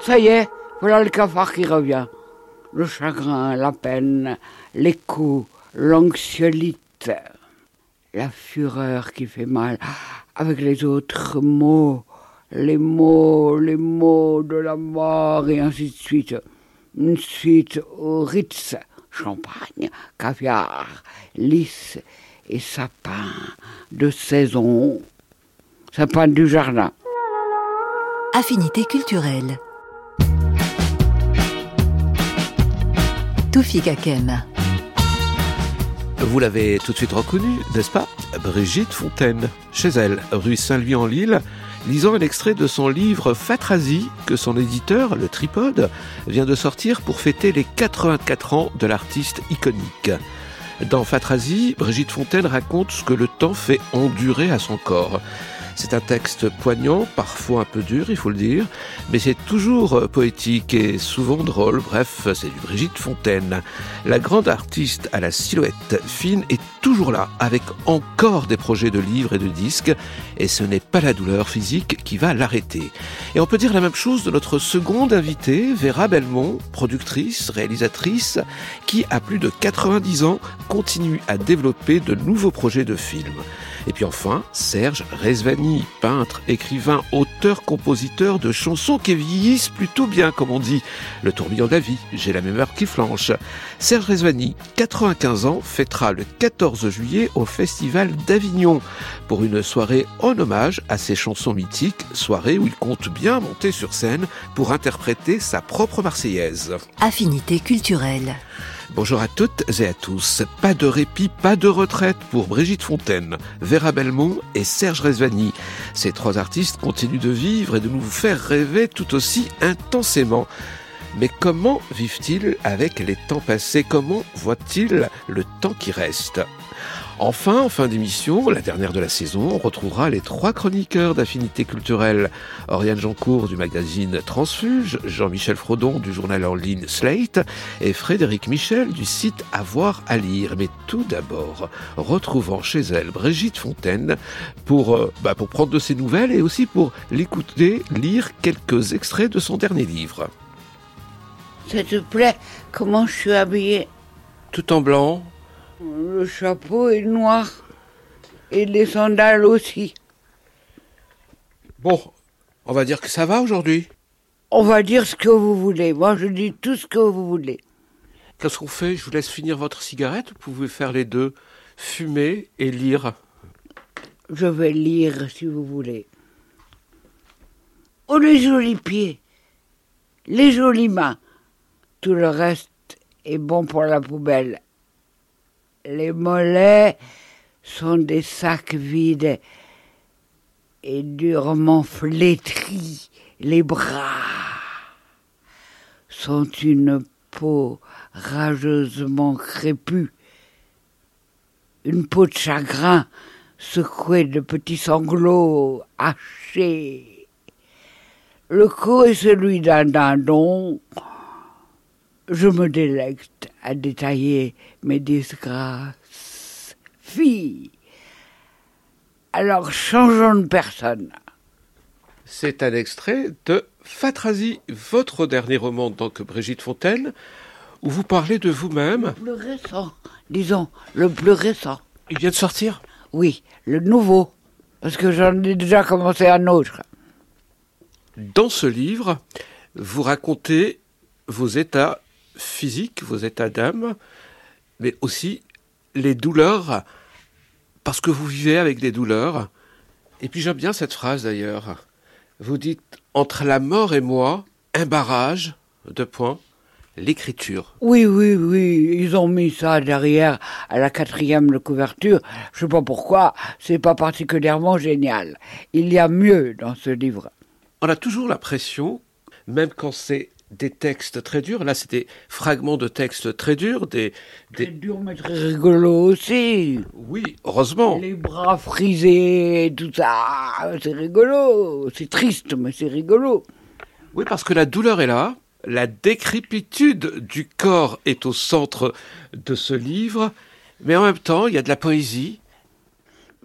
Ça y est, voilà le cafard qui revient. Le chagrin, la peine, les coups, l'anxiolite, la fureur qui fait mal, avec les autres mots, les mots, les mots de la mort, et ainsi de suite. Une suite au Ritz, champagne, caviar, lys et sapin de saison, sapin du jardin. Affinité culturelle. Vous l'avez tout de suite reconnue, n'est-ce pas? Brigitte Fontaine, chez elle, rue Saint-Louis-en-Lille, lisant un extrait de son livre Fatrasie que son éditeur, le Tripode, vient de sortir pour fêter les 84 ans de l'artiste iconique. Dans Fatrasie, Brigitte Fontaine raconte ce que le temps fait endurer à son corps. C'est un texte poignant, parfois un peu dur, il faut le dire, mais c'est toujours euh, poétique et souvent drôle. Bref, c'est du Brigitte Fontaine. La grande artiste à la silhouette fine est toujours là, avec encore des projets de livres et de disques, et ce n'est pas la douleur physique qui va l'arrêter. Et on peut dire la même chose de notre seconde invitée, Vera Belmont, productrice, réalisatrice, qui, à plus de 90 ans, continue à développer de nouveaux projets de films. Et puis enfin, Serge Rezvani, peintre, écrivain, auteur, compositeur de chansons qui vieillissent plutôt bien, comme on dit. Le tourbillon de la vie, j'ai la mémoire qui flanche. Serge Rezvani, 95 ans, fêtera le 14 juillet au Festival d'Avignon pour une soirée en hommage à ses chansons mythiques, soirée où il compte bien monter sur scène pour interpréter sa propre Marseillaise. Affinité culturelle. Bonjour à toutes et à tous. Pas de répit, pas de retraite pour Brigitte Fontaine, Vera Belmont et Serge Rezvani. Ces trois artistes continuent de vivre et de nous faire rêver tout aussi intensément. Mais comment vivent-ils avec les temps passés? Comment voient-ils le temps qui reste? Enfin, en fin d'émission, la dernière de la saison, on retrouvera les trois chroniqueurs d'affinité culturelle. Oriane Jancourt du magazine Transfuge, Jean-Michel Frodon du journal en ligne Slate et Frédéric Michel du site Avoir à lire. Mais tout d'abord, retrouvant chez elle Brigitte Fontaine pour, euh, bah, pour prendre de ses nouvelles et aussi pour l'écouter lire quelques extraits de son dernier livre. Ça te plaît comment je suis habillée Tout en blanc, Le chapeau est noir et les sandales aussi. Bon, on va dire que ça va aujourd'hui. On va dire ce que vous voulez. Moi, je dis tout ce que vous voulez. Qu'est-ce qu'on fait? Je vous laisse finir votre cigarette. Vous pouvez faire les deux, fumer et lire? Je vais lire si vous voulez. Oh, les jolis pieds, les jolies mains. Tout le reste est bon pour la poubelle. Les mollets sont des sacs vides et durement flétris. Les bras sont une peau rageusement crépue, une peau de chagrin secouée de petits sanglots hachés. Le cou est celui d'un dindon. Je me délecte à détailler mes disgrâces. Fille, alors changeons de personne. C'est un extrait de Fatrasie, votre dernier roman que Brigitte Fontaine, où vous parlez de vous-même. Le plus récent, disons, le plus récent. Il vient de sortir? Oui, le nouveau, parce que j'en ai déjà commencé un autre. Dans ce livre, vous racontez vos états physiques, vos états d'âme, mais aussi les douleurs, parce que vous vivez avec des douleurs. Et puis j'aime bien cette phrase d'ailleurs. Vous dites entre la mort et moi, un barrage, deux points, l'écriture. Oui, oui, oui, ils ont mis ça derrière à la quatrième de couverture. Je sais pas pourquoi, c'est pas particulièrement génial. Il y a mieux dans ce livre. On a toujours l'impression, même quand c'est des textes très durs, là c'est des fragments de textes très durs, des... C'est des... dur, mais très rigolo aussi. Oui, heureusement. Les bras frisés, tout ça, c'est rigolo. C'est triste, mais c'est rigolo. Oui, parce que la douleur est là, la décrépitude du corps est au centre de ce livre, mais en même temps, il y a de la poésie.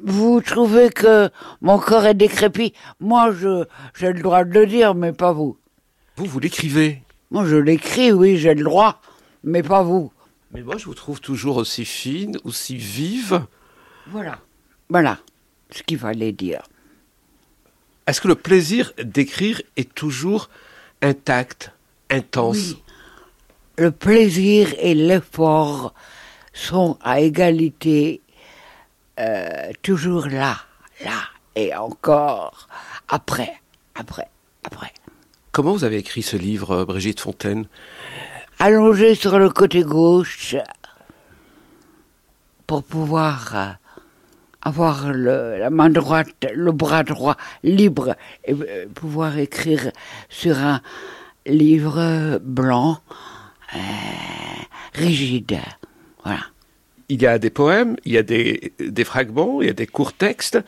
Vous trouvez que mon corps est décrépit? Moi, je, j'ai le droit de le dire, mais pas vous. Vous, vous l'écrivez. Moi, je l'écris, oui, j'ai le droit, mais pas vous. Mais moi, je vous trouve toujours aussi fine, aussi vive. Voilà. Voilà ce qu'il fallait dire. Est-ce que le plaisir d'écrire est toujours intact, intense Oui. Le plaisir et l'effort sont à égalité, euh, toujours là, là, et encore après, après, après. Comment vous avez écrit ce livre, euh, Brigitte Fontaine? Allongé sur le côté gauche pour pouvoir euh, avoir le- la main droite, le bras droit libre et euh, pouvoir écrire sur un livre blanc euh, rigide. Voilà. Il y a des poèmes, il y a des, des fragments, il y a des courts textes.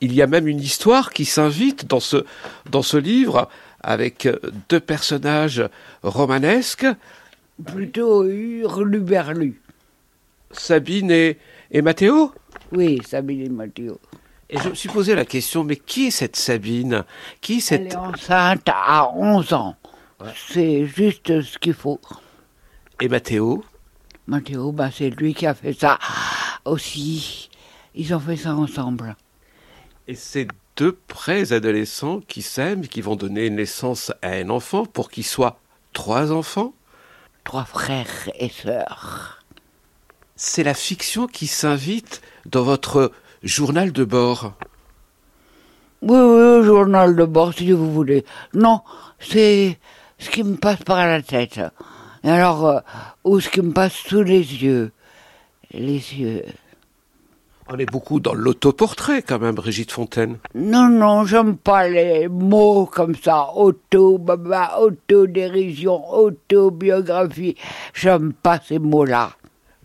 Il y a même une histoire qui s'invite dans ce, dans ce livre avec euh, deux personnages romanesques, Plutôt hurluberlu. Sabine et, et Mathéo. Oui, Sabine et Mathieu. Et je me suis posé la question, mais qui est cette Sabine? Qui est Elle cette... est enceinte à 11 ans. C'est juste ce qu'il faut. Et Mathéo Mathéo, ben, c'est lui qui a fait ça aussi. Ils ont fait ça ensemble. Et ces deux pré-adolescents qui s'aiment, qui vont donner naissance à un enfant pour qu'il soit trois enfants Trois frères et sœurs. C'est la fiction qui s'invite dans votre journal de bord. Oui, oui, journal de bord, si vous voulez. Non, c'est ce qui me passe par la tête. Et alors, euh, ou ce qui me passe sous les yeux. Les yeux. On est beaucoup dans l'autoportrait quand même, Brigitte Fontaine. Non, non, j'aime pas les mots comme ça. Auto, baba, autodérision, autobiographie. J'aime pas ces mots-là.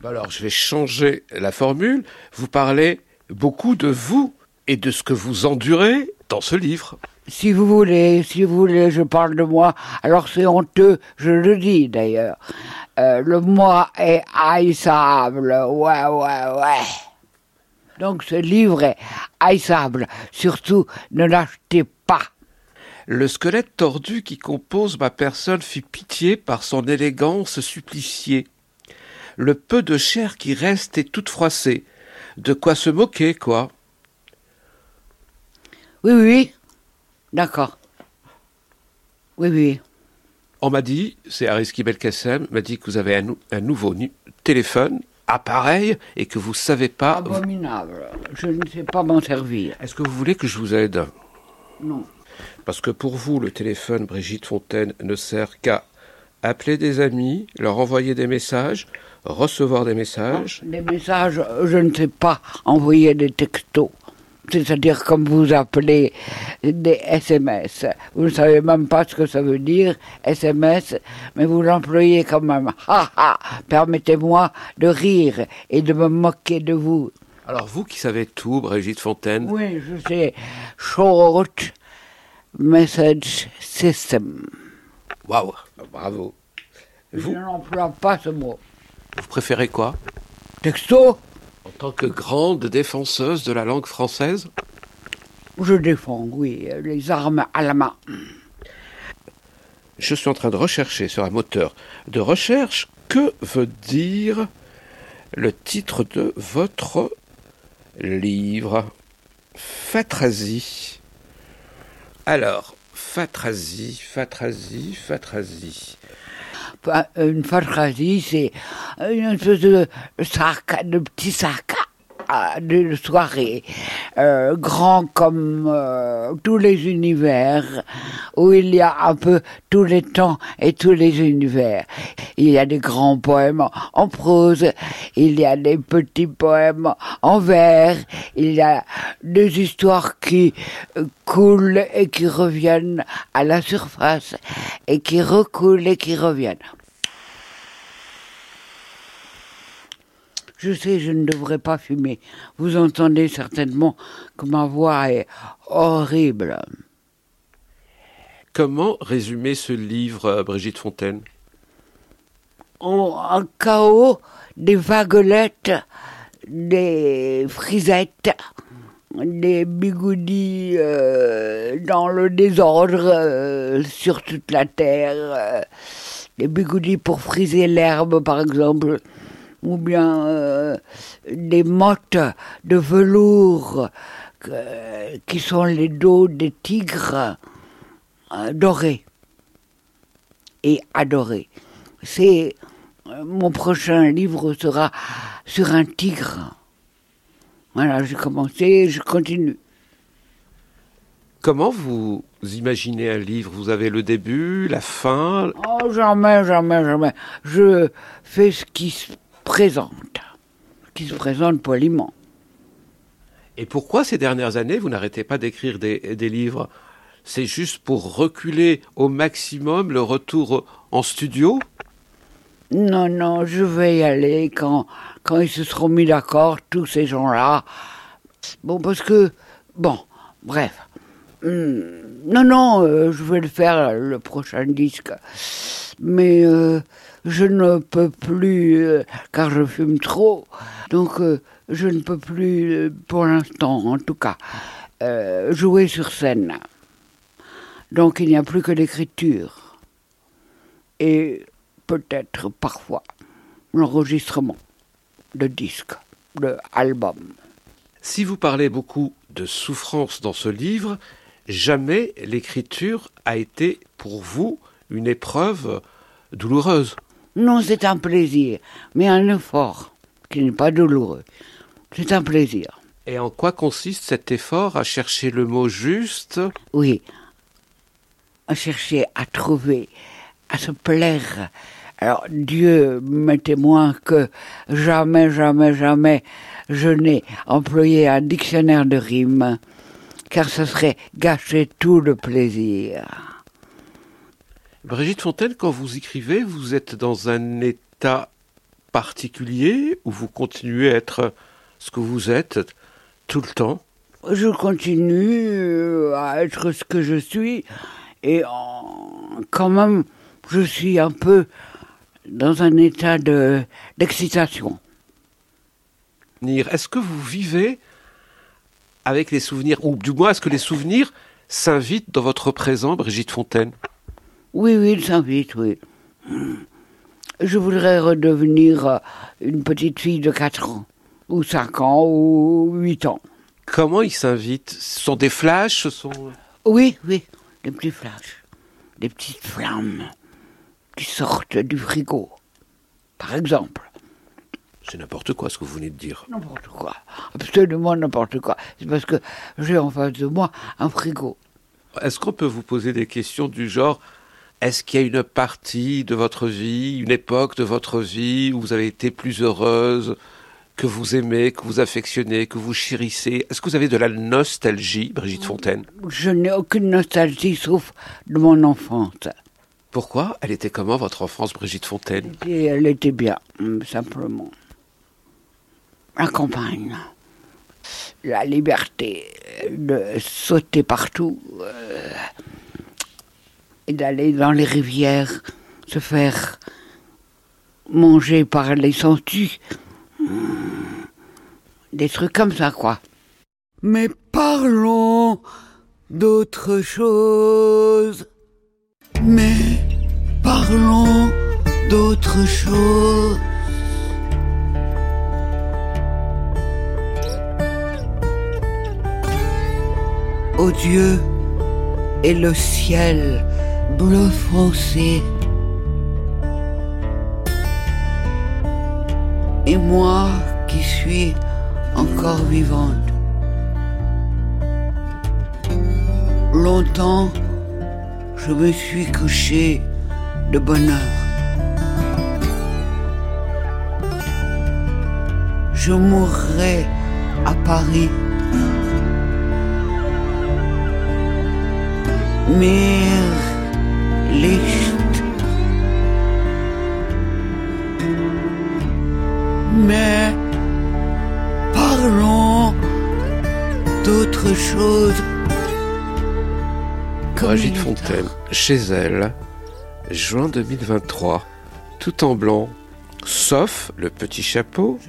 Bah Alors je vais changer la formule. Vous parlez beaucoup de vous et de ce que vous endurez dans ce livre. Si vous voulez, si vous voulez, je parle de moi. Alors c'est honteux, je le dis d'ailleurs. Euh, le moi est haïssable. Ouais, ouais, ouais. Donc ce livre est haïssable. Surtout, ne l'achetez pas. Le squelette tordu qui compose ma personne fit pitié par son élégance suppliciée. Le peu de chair qui reste est toute froissée. De quoi se moquer, quoi. Oui, oui. D'accord. Oui, oui. On m'a dit, c'est Ariski Belkacem, m'a dit que vous avez un, nou- un nouveau téléphone, appareil, et que vous savez pas. Abominable. Je ne sais pas m'en servir. Est-ce que vous voulez que je vous aide? Non. Parce que pour vous, le téléphone Brigitte Fontaine ne sert qu'à appeler des amis, leur envoyer des messages, recevoir des messages. Des messages, je ne sais pas envoyer des textos. C'est-à-dire comme vous appelez des SMS. Vous ne savez même pas ce que ça veut dire, SMS, mais vous l'employez quand même. Ha ha Permettez-moi de rire et de me moquer de vous. Alors vous qui savez tout, Brigitte Fontaine, Oui, je sais. Short Message System. waouh, bravo. Je n'emploie pas ce mot. vous préférez quoi? Texto, tant que grande défenseuse de la langue française je défends, oui, les armes à la main. Je suis en train de rechercher sur un moteur de recherche que veut dire le titre de votre livre? Fatrasie. Alors, Fatrasie, Fatrasie, Fatrasie. Une phatrasie, c'est une espèce de sac, de petit sac de soirée, euh, grand comme euh, tous les univers, où il y a un peu tous les temps et tous les univers. Il y a des grands poèmes en prose, il y a des petits poèmes en vers, il y a des histoires qui euh, coulent et qui reviennent à la surface, et qui recoulent et qui reviennent. Je sais, je ne devrais pas fumer. Vous entendez certainement que ma voix est horrible. Comment résumer ce livre, euh, Brigitte Fontaine? En, un chaos, des vaguelettes, des frisettes, des bigoudis euh, dans le désordre euh, sur toute la terre, euh, des bigoudis pour friser l'herbe par exemple, ou bien euh, des mottes de velours euh, qui sont les dos des tigres euh, dorés et adorés. C'est mon prochain livre sera sur un tigre. Voilà, j'ai commencé, je continue. Comment vous imaginez un livre? Vous avez le début, la fin? Oh, jamais, jamais, jamais. Je fais ce qui se présente, qui se présente poliment. Et pourquoi ces dernières années, vous n'arrêtez pas d'écrire des, des livres? C'est juste pour reculer au maximum le retour en studio? Non, non, je vais y aller quand, quand ils se seront mis d'accord, tous ces gens-là. Bon, parce que, bon, bref. Hum, non, non, euh, je vais le faire, le prochain disque. Mais euh, je ne peux plus, euh, car je fume trop. Donc, euh, je ne peux plus, euh, pour l'instant en tout cas, jouer sur scène. Donc, il n'y a plus que l'écriture. Et peut-être parfois l'enregistrement de disques, de. Si vous parlez beaucoup de souffrance dans ce livre, jamais l'écriture a été pour vous une épreuve douloureuse. Non, c'est un plaisir, mais un effort qui n'est pas douloureux. C'est un plaisir. Et en quoi consiste cet effort à chercher le mot juste? Oui, à chercher à trouver, à se plaire. Alors Dieu m'est témoin que jamais, jamais, jamais je n'ai employé un dictionnaire de rimes, car ce serait gâcher tout le plaisir. Brigitte Fontaine, quand vous écrivez, vous êtes dans un état particulier ou vous continuez à être ce que vous êtes tout le temps? Je continue euh, à être ce que je suis et quand même je suis un peu dans un état de d'excitation. Nir, Est-ce que vous vivez avec les souvenirs, ou du moins est-ce que les souvenirs s'invitent dans votre présent, Brigitte Fontaine? Oui, oui, il s'invite, oui. Je voudrais redevenir euh, une petite fille de 4 ans, ou 5 ans, ou 8 ans. Comment ils s'invitent? Ce sont des flashs ce sont... Oui, oui, des petits flashs, des petites flammes qui sortent du frigo, par exemple. C'est n'importe quoi ce que vous venez de dire. N'importe quoi, absolument n'importe quoi. C'est parce que j'ai en face de moi un frigo. Est-ce qu'on peut vous poser des questions du genre est-ce qu'il y a une partie de votre vie, une époque de votre vie où vous avez été plus heureuse, que vous aimez, que vous affectionnez, que vous chérissez? Est-ce que vous avez de la nostalgie, Brigitte Fontaine? Je n'ai aucune nostalgie sauf de mon enfance. Pourquoi? Elle était comment votre enfance, Brigitte Fontaine? Et elle était bien, hum, simplement. La campagne, la liberté de sauter partout euh, et d'aller dans les rivières, se faire manger par les sangsues. Hum, Des trucs comme ça, quoi. Mais parlons d'autre chose. Mais parlons d'autre chose. Ô Dieu et le ciel bleu foncé. Et moi qui suis encore vivante. Longtemps, je me suis couché de bonheur. Je mourrai à Paris. Mir Licht. Mais parlons d'autre chose. Brigitte Fontaine, chez elle, juin 2023, tout en blanc, sauf le petit chapeau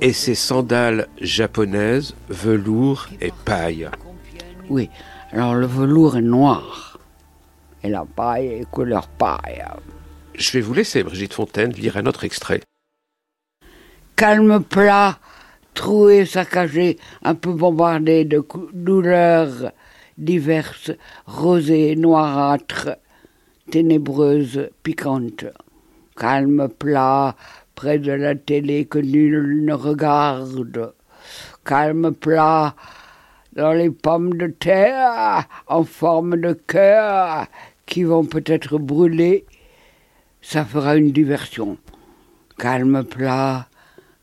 et ses sandales japonaises, velours et paille. Oui, alors le velours est noir et la paille est couleur paille. Je vais vous laisser, Brigitte Fontaine, lire un autre extrait. Calme plat, troué, saccagé, un peu bombardé de douleurs diverses, rosées, noirâtres, ténébreuses, piquantes. Calme plat, près de la télé que nul ne regarde. Calme plat, dans les pommes de terre en forme de cœur qui vont peut-être brûler. Ça fera une diversion. Calme plat,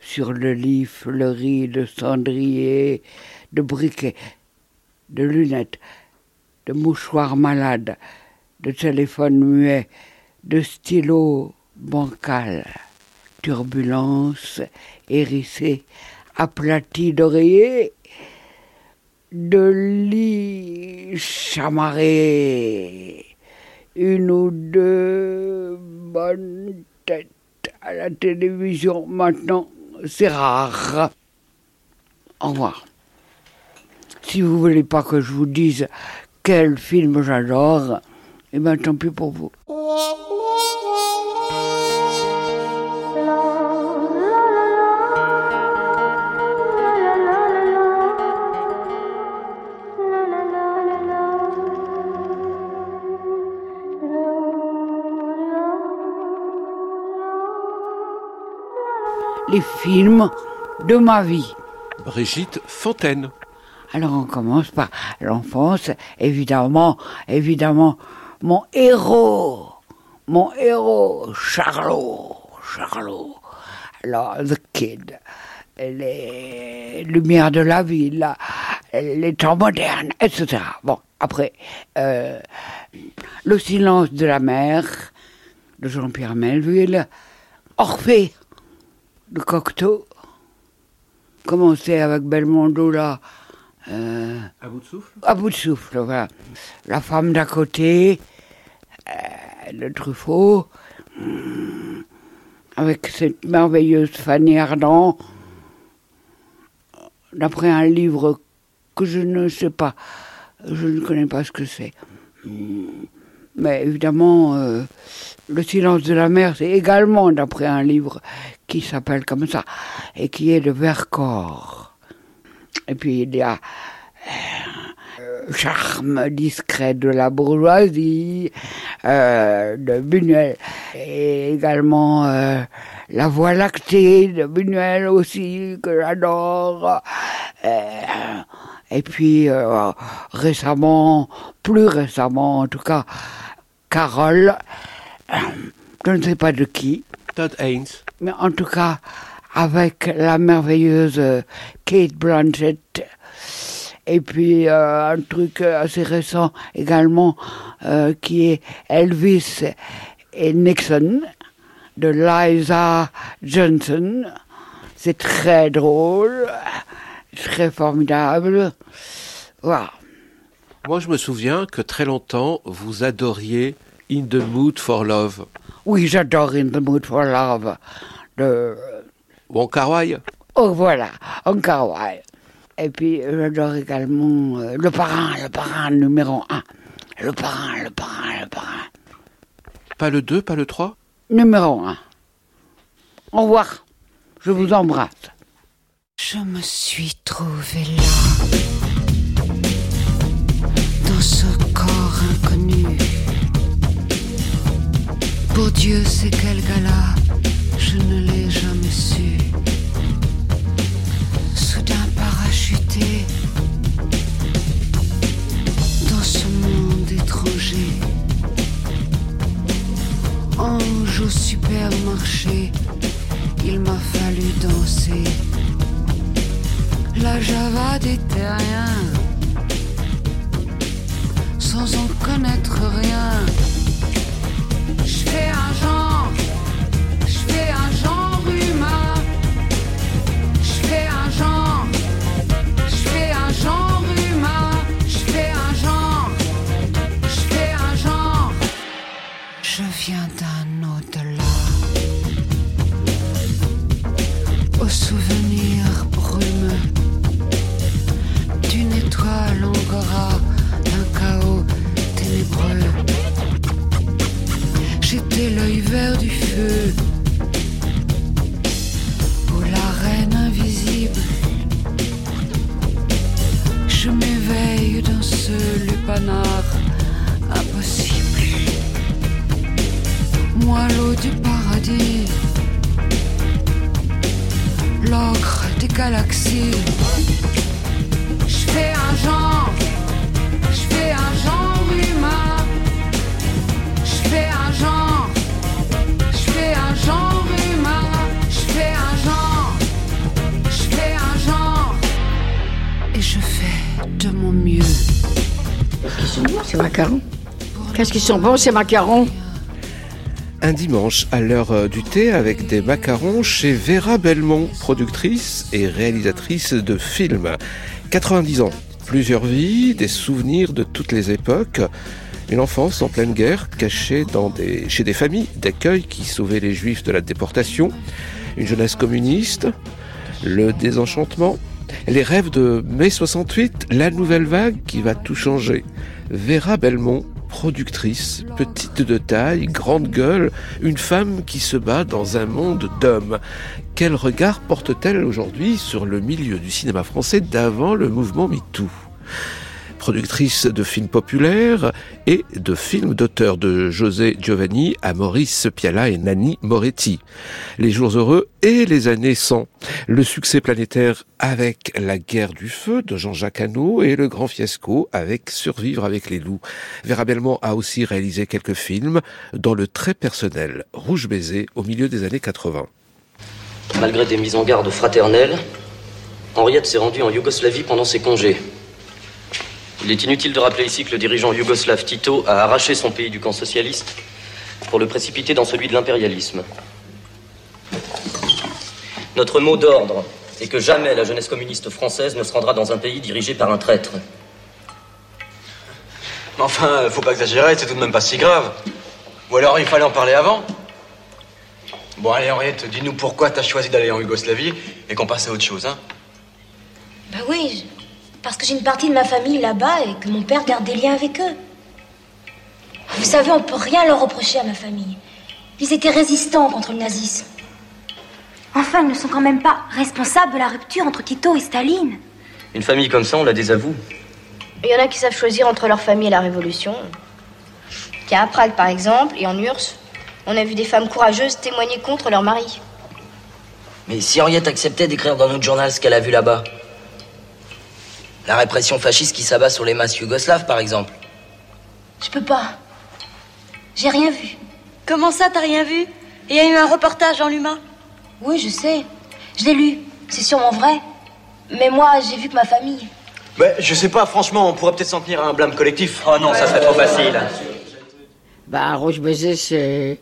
sur le lit fleuri de cendrier, de briquets, de lunettes, de mouchoirs malades, de téléphones muets, de stylos bancals, turbulence hérissée, aplatie d'oreillers, de lits chamarrés, une ou deux bonnes têtes à la télévision maintenant c'est rare. Au revoir. Si vous voulez pas que je vous dise quel film j'adore, eh bien tant pis pour vous. Les films de ma vie. Brigitte Fontaine. Alors on commence par l'enfance, évidemment, évidemment, mon héros, mon héros, Charlot, Charlot. Alors, The Kid, les lumières de la ville, les temps modernes, etc. Bon, après, euh, Le silence de la mer de Jean-Pierre Melville, Orphée le Cocteau. Commencer avec Belmondo là. Euh, à bout de souffle? À bout de souffle, voilà. La femme d'à côté, euh, le Truffaut, hmm, avec cette merveilleuse Fanny Ardant, d'après un livre que je ne sais pas, je ne connais pas ce que c'est. Hmm, mais évidemment, euh, Le silence de la mer, c'est également d'après un livre qui s'appelle comme ça, et qui est de Vercors. Et puis il y a euh, Charme discret de la bourgeoisie euh, de Buñuel, et également euh, La Voie lactée de Buñuel aussi, que j'adore. et puis récemment, plus récemment en tout cas, Carole, je ne sais pas de qui, Todd Haynes. Mais en tout cas, avec la merveilleuse euh, Kate Blanchett. Et puis euh, un truc assez récent également euh, qui est Elvis et Nixon de Liza Johnson. C'est très drôle, très formidable. Voilà. Moi, je me souviens que très longtemps, vous adoriez In the Mood for Love. Oui, j'adore In the Mood for Love de. Wong Oh, voilà, Wong Et puis, j'adore également euh, Le Parrain, Le Parrain numéro 1. Le Parrain, Le Parrain, Le Parrain. Pas le 2, pas le 3 Numéro 1. Au revoir. Je vous embrasse. Je me suis trouvée là, pour Dieu, c'est quel gala, je ne l'ai jamais su. Soudain parachuté dans ce monde étranger. Ange au supermarché, il m'a fallu danser. La java des terriens, sans en connaître rien fais un genre, je fais un L'œil vert du feu, ou la reine invisible. Je m'éveille dans ce lupanar impossible. Moi, l'eau du paradis, l'ocre des galaxies. Je fais un genre, de mon mieux. C'est macarons. Qu'est-ce qu'ils sont bons ces macarons Un dimanche à l'heure euh, du thé avec des macarons chez Vera Belmont, productrice et réalisatrice de films. 90 ans, plusieurs vies, des souvenirs de toutes les époques. Une enfance en pleine guerre, cachée dans des, chez des familles d'accueil qui sauvaient les juifs de la déportation. Une jeunesse communiste, le désenchantement, les rêves de mai 68, la nouvelle vague qui va tout changer. Vera Belmont, productrice, petite de taille, grande gueule, une femme qui se bat dans un monde d'hommes. Quel regard porte-t-elle aujourd'hui sur le milieu du cinéma français d'avant le mouvement MeToo? Productrice de films populaires et de films d'auteurs de José Giovanni à Maurice Piala et Nani Moretti. Les jours heureux et les années 100. Le succès planétaire avec La guerre du feu de Jean-Jacques Hano et le grand fiasco avec Survivre avec les loups. Vera Belmont a aussi réalisé quelques films dans le très personnel Rouge baiser au milieu des années 80. Malgré des mises en garde fraternelles, Henriette s'est rendue en Yougoslavie pendant ses congés. Il est inutile de rappeler ici que le dirigeant yougoslave Tito a arraché son pays du camp socialiste pour le précipiter dans celui de l'impérialisme. Notre mot d'ordre est que jamais la jeunesse communiste française ne se rendra dans un pays dirigé par un traître. Mais enfin, faut pas exagérer, c'est tout de même pas si grave. Ou alors il fallait en parler avant. Bon, allez, Henriette, dis-nous pourquoi t'as choisi d'aller en Yougoslavie et qu'on passe à autre chose, hein Bah oui, je- parce que j'ai une partie de ma famille là-bas et que mon père garde des liens avec eux. Vous savez, on peut rien leur reprocher à ma famille. Ils étaient résistants contre le nazisme. Enfin, ils ne sont quand même pas responsables de la rupture entre Tito et Staline. Une famille comme ça, on la désavoue. Il y en a qui savent choisir entre leur famille et la révolution. Tiens, à Prague, par exemple, et en URSS, on a vu des femmes courageuses témoigner contre leur mari. Mais si Henriette acceptait d'écrire dans notre journal ce qu'elle a vu là-bas La répression fasciste qui s'abat sur les masses yougoslaves, par exemple. Je peux pas. J'ai rien vu. Comment ça, t'as rien vu? Il y a eu un reportage en l'humain Oui, je sais. Je l'ai lu. C'est sûrement vrai. Mais moi, j'ai vu que ma famille. Ben, je sais pas, franchement, on pourrait peut-être s'en tenir à un blâme collectif. Oh non, ça serait trop facile. Bah, Rouge baiser, c'est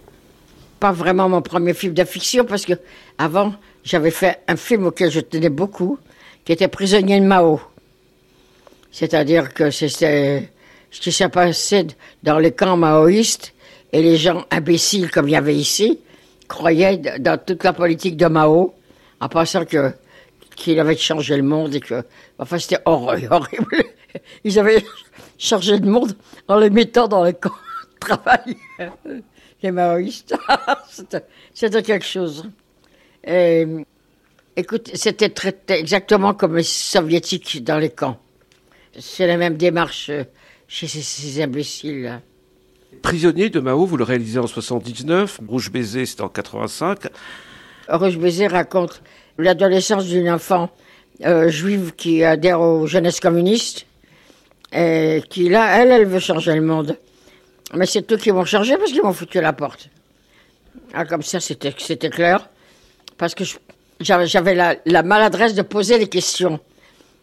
pas vraiment mon premier film de fiction parce que avant, j'avais fait un film auquel je tenais beaucoup, qui était Prisonnier de Mao. C'est-à-dire que c'était ce qui s'est passé dans les camps maoïstes et les gens imbéciles comme il y avait ici croyaient dans toute la politique de Mao en pensant que qu'il avait changé le monde et que enfin c'était horrible. Ils avaient changé le monde en les mettant dans les camps de travail. Les maoïstes, c'était quelque chose. Écoute, c'était exactement comme les soviétiques dans les camps. C'est la même démarche euh, chez ces, ces imbéciles-là. Prisonnier de Mao, vous le réalisez en 79, Rouge baiser c'est en 85. Rouge Baiser raconte l'adolescence d'une enfant euh, juive qui adhère aux jeunesses communistes et qui, là, elle, elle veut changer le monde. Mais c'est eux qui vont changer parce qu'ils m'ont foutu à la porte. Ah, comme ça, c'était clair. Parce que j'avais la, la maladresse de poser les questions.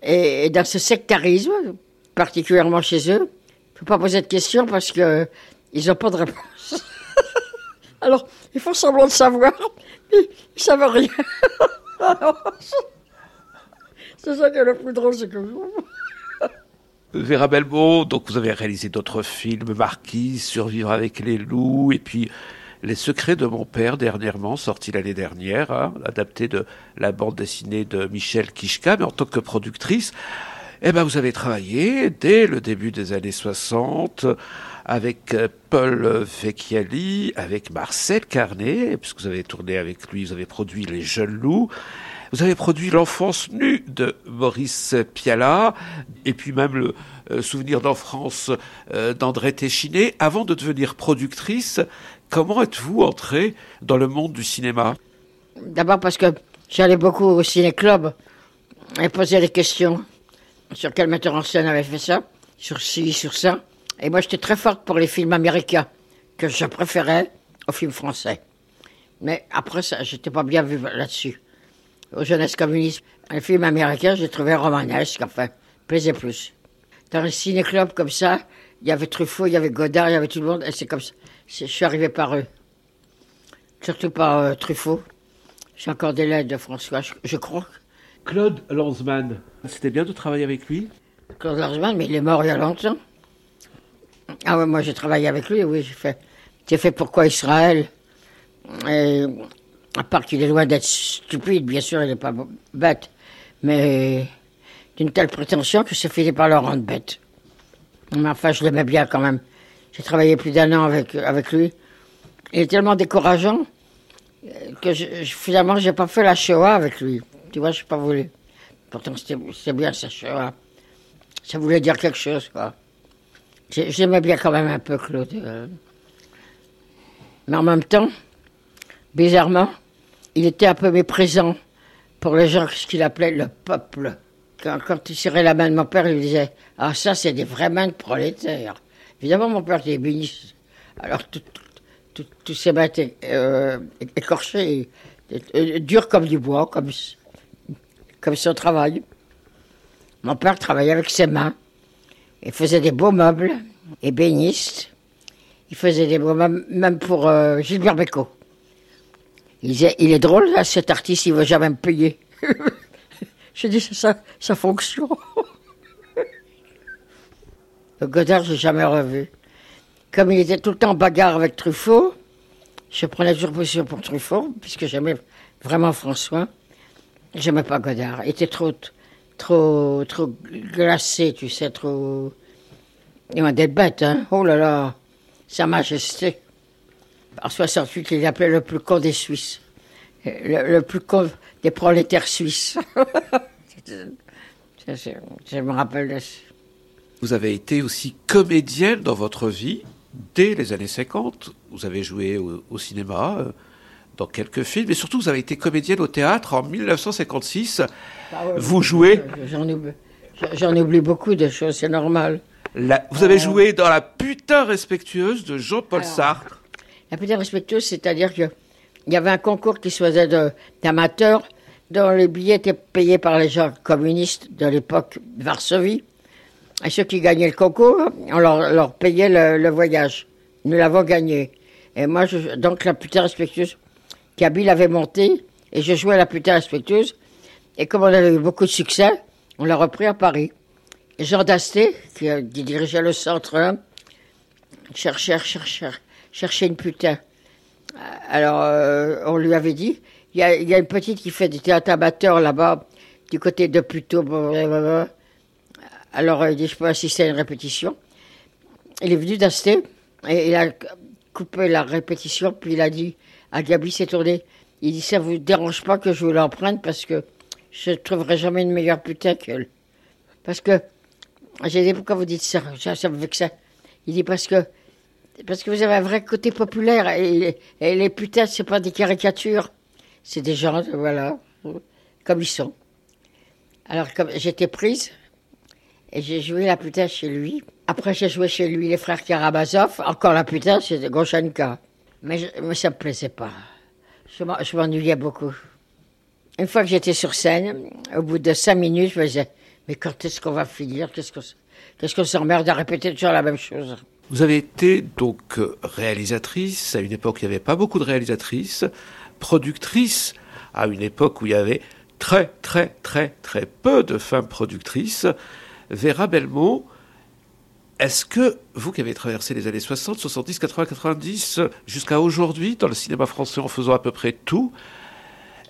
Et, dans ce sectarisme, particulièrement chez eux, je ne peux pas poser de questions parce que ils n'ont pas de réponse. Alors, ils font semblant de savoir, mais ils savent rien. c'est ça qui est le plus drôle, c'est que... Vera Belmont, donc vous avez réalisé d'autres films, Marquise, Survivre avec les loups, et puis Les secrets de mon père, dernièrement, sorti l'année dernière, hein, adapté de la bande dessinée de Michel Kishka, mais en tant que productrice. Eh ben, vous avez travaillé dès le début des années 60 avec euh, Paul Vecchiali, avec Marcel Carnet, puisque vous avez tourné avec lui, vous avez produit Les Jeunes Loups. Vous avez produit L'enfance nue de Maurice Pialat, et puis même le euh, Souvenir d'enfance euh, d'André Téchiné. Avant de devenir productrice, comment êtes-vous entrée dans le monde du cinéma? D'abord parce que j'allais beaucoup au ciné-club et poser des questions sur quel metteur en scène avait fait ça, sur ci, sur ça. Et moi, j'étais très forte pour les films américains, que je préférais aux films français. Mais après ça, j'étais pas bien vu là-dessus. Aux jeunesses communistes, les films américains, j'ai trouvé romanesque, enfin, plaisait plus. Dans les ciné-clubs comme ça, il y avait Truffaut, il y avait Godard, il y avait tout le monde, et c'est comme ça. C'est- Je suis arrivé par eux. Surtout par euh, Truffaut. J'ai encore des lettres de François, je, je crois. Claude Lanzmann. C'était bien de travailler avec lui? Claude Lanzmann, mais il est mort il y a longtemps. Ah ouais, moi j'ai travaillé avec lui, oui, j'ai fait. J'ai fait Pourquoi Israël? Et, À part qu'il est loin d'être stupide, bien sûr, il n'est pas bête. Mais d'une telle prétention que ça finit par le rendre bête. Mais enfin, je l'aimais bien quand même. J'ai travaillé plus d'un an avec, avec lui. Il est tellement décourageant euh, que je, je- finalement, pas fait la Shoah avec lui. Tu vois, je n'ai pas voulu. Pourtant, c'était bien sa Shoah. Ça voulait dire quelque chose, quoi. J'ai- J'aimais bien quand même un peu Claude. euh. Mais en même temps, bizarrement, il était un peu méprisant pour les gens, ce qu'il appelait le peuple. Quand, quand il serrait la main de mon père, il disait Ah, ça, c'est des vraies mains de prolétaires. Évidemment, mon père était ébéniste. Alors, tout- tout- tout- tous ses mains étaient euh, écorchées, et- et- dures comme du bois, comme, comme son travail. Mon père travaillait avec ses mains. Il faisait des beaux meubles, ébéniste. Il faisait des beaux meubles, même pour euh, Gilbert Bécaud. Il disait, il est drôle, cet artiste, il ne veut jamais me payer. J'ai dit, c'est ça, sa fonction. Le Godard, j'ai jamais revu. Comme il était tout le temps en bagarre avec Truffaut, je prenais toujours position pour Truffaut, puisque j'aimais vraiment François. J'aimais pas Godard. Il était trop, trop, trop glacé, tu sais, trop. Il m'a des bêtes, hein. Oh là là, Sa Majesté. En 68, il l'appelait le plus con des Suisses. Le, le plus con des prolétaires suisses. Je me rappelle de ça. Vous avez été aussi comédienne dans votre vie dès les années 50. Vous avez joué au, au cinéma, euh, dans quelques films, et surtout vous avez été comédienne au théâtre en 1956. Vous jouez, J'en oublie, oublie beaucoup de choses, c'est normal. la- vous avez joué dans La putain respectueuse de Jean-Paul Sartre. La petite respectueuse, c'est-à-dire qu'il y avait un concours qui se faisait de- d'amateurs, dont les billets étaient payés par les gens communistes de l'époque Varsovie. Et ceux qui gagnaient le concours, on leur, payait le, voyage. Nous l'avons gagné. Et moi, je- donc la putain respectueuse, Kabyle avait monté, et je jouais la putain respectueuse. Et comme on avait eu beaucoup de succès, on l'a repris à Paris. Et Jean Dasté, qui, euh, qui dirigeait le centre 1, cherchait, cherchait, cherchait une putain. Alors, euh, on lui avait dit, il y a, une petite qui fait du théâtre amateur là-bas, du côté de blablabla. Alors, euh, il dit, je peux assister à une répétition. Il est venu d'Asté, et il a coupé la répétition, puis il a dit, à Gabi s'est tourné, il dit, ça vous dérange pas que je vous l'emprunte, parce que je ne trouverai jamais une meilleure putain qu'elle. Parce que, j'ai dit, pourquoi vous dites ça? Ça, ça me vexe. Il dit, parce que parce que vous avez un vrai côté populaire et, les putains, c'est pas des caricatures, c'est des gens, voilà, comme ils sont. Alors, j'étais prise, et j'ai joué la putain chez lui. Après, j'ai joué chez lui les frères Karamazov. Encore la putain, c'était Goshenka. Mais, je- mais ça me plaisait pas. Je m'en- je m'ennuyais beaucoup. Une fois que j'étais sur scène, au bout de cinq minutes, je me disais, mais quand est-ce qu'on va finir? Qu'est-ce qu'on qu'est-ce qu'on s'emmerde à répéter toujours la même chose? Vous avez été donc réalisatrice à une époque où il n'y avait pas beaucoup de réalisatrices, productrice à une époque où il y avait très très très très peu de femmes productrices. Vera Belmont, Est-ce que vous qui avez traversé les années 60, 70, 80, 90, jusqu'à aujourd'hui, dans le cinéma français en faisant à peu près tout,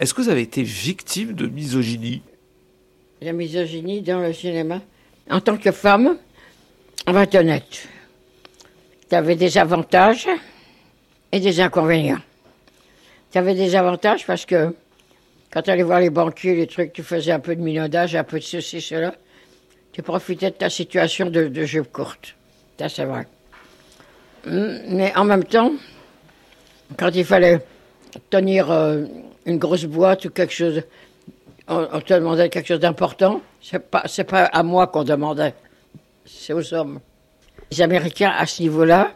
est-ce que vous avez été victime de misogynie? La misogynie dans le cinéma. En tant que femme, on va être honnête. Tu avais des avantages et des inconvénients. Tu avais des avantages parce que quand tu allais voir les banquiers, les trucs, tu faisais un peu de minaudage, un peu de ceci, cela. Tu profitais de ta situation de, de jeu courte. Ça, c'est vrai. Mm, Mais en même temps, quand il fallait tenir euh, une grosse boîte ou quelque chose, on, te demandait quelque chose d'important, c'est pas, pas à moi qu'on demandait, c'est aux hommes. Les Américains, à ce niveau-là,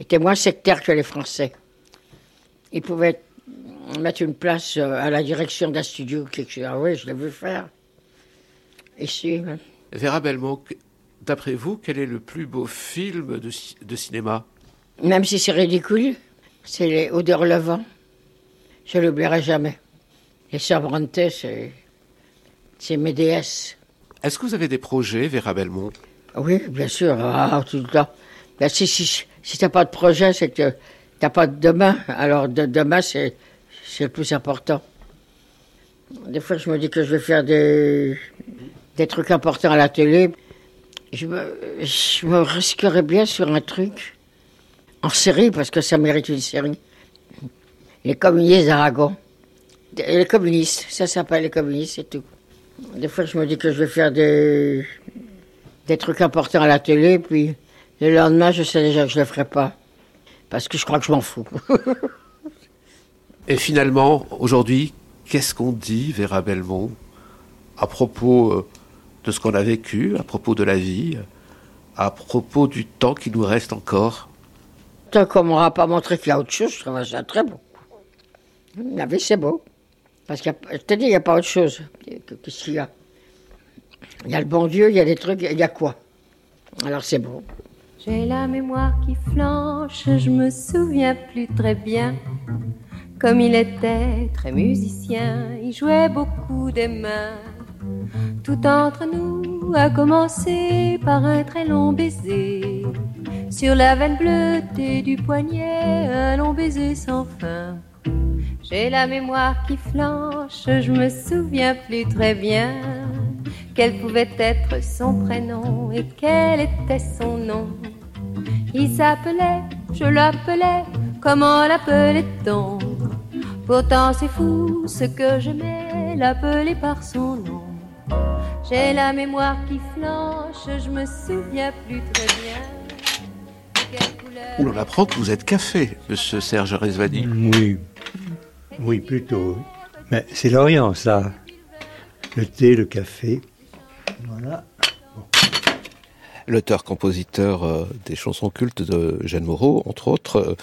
étaient moins sectaires que les Français. Ils pouvaient mettre une place euh, à la direction d'un studio, quelque chose. Ah oui, je l'ai vu faire. Ici, hein. Vera Belmont, d'après vous, quel est le plus beau film de cinéma? Même si c'est ridicule, c'est les odeurs levant. Je l'oublierai jamais. Les sœurs Brontë, c'est, c'est mes déesses. Est-ce que vous avez des projets, Vera Belmont? Oui, bien sûr, ah, tout le temps. Ben, si si, si t'as pas de projet, c'est que t'as pas de demain. Alors, de, demain, c'est, le plus important. Des fois, je me dis que je vais faire des, des trucs importants à la télé. Je me, je risquerais bien sur un truc en série, parce que ça mérite une série. Les communistes d'Aragon. Les communistes, ça s'appelle les communistes, c'est tout. Des fois, je me dis que je vais faire des, des trucs importants à la télé, puis le lendemain, je sais déjà que je ne le ferai pas. Parce que je crois que je m'en fous. Et finalement, aujourd'hui, qu'est-ce qu'on dit, Vera Belmont, à propos euh, de ce qu'on a vécu, à propos de la vie, à propos du temps qui nous reste encore? Tant qu'on m'aura pas montré qu'il y a autre chose, je trouve ça très beau. La vie, c'est beau. Parce que je te dis, il n'y a pas autre chose. Qu'est-ce qu'il y a Il y a le bon Dieu, il y a des trucs, il y a quoi? Alors c'est beau. J'ai la mémoire qui flanche, je me souviens plus très bien. Comme il était très musicien, il jouait beaucoup des mains. Tout entre nous a commencé par un très long baiser. Sur la veine bleutée du poignet, un long baiser sans fin. J'ai la mémoire qui flanche, je me souviens plus très bien. Quel pouvait être son prénom et quel était son nom. Il s'appelait, je l'appelais, comment l'appelait-on? Pourtant c'est fou ce que j'aimais, l'appeler par son nom. J'ai la mémoire qui flanche, je me souviens plus très bien. Apprend que vous êtes café, monsieur Serge Rezvani. Oui, oui, plutôt. Mais c'est l'Orient, ça. Le thé, le café. Voilà. L'auteur-compositeur euh, des chansons cultes de Jeanne Moreau, entre autres, euh,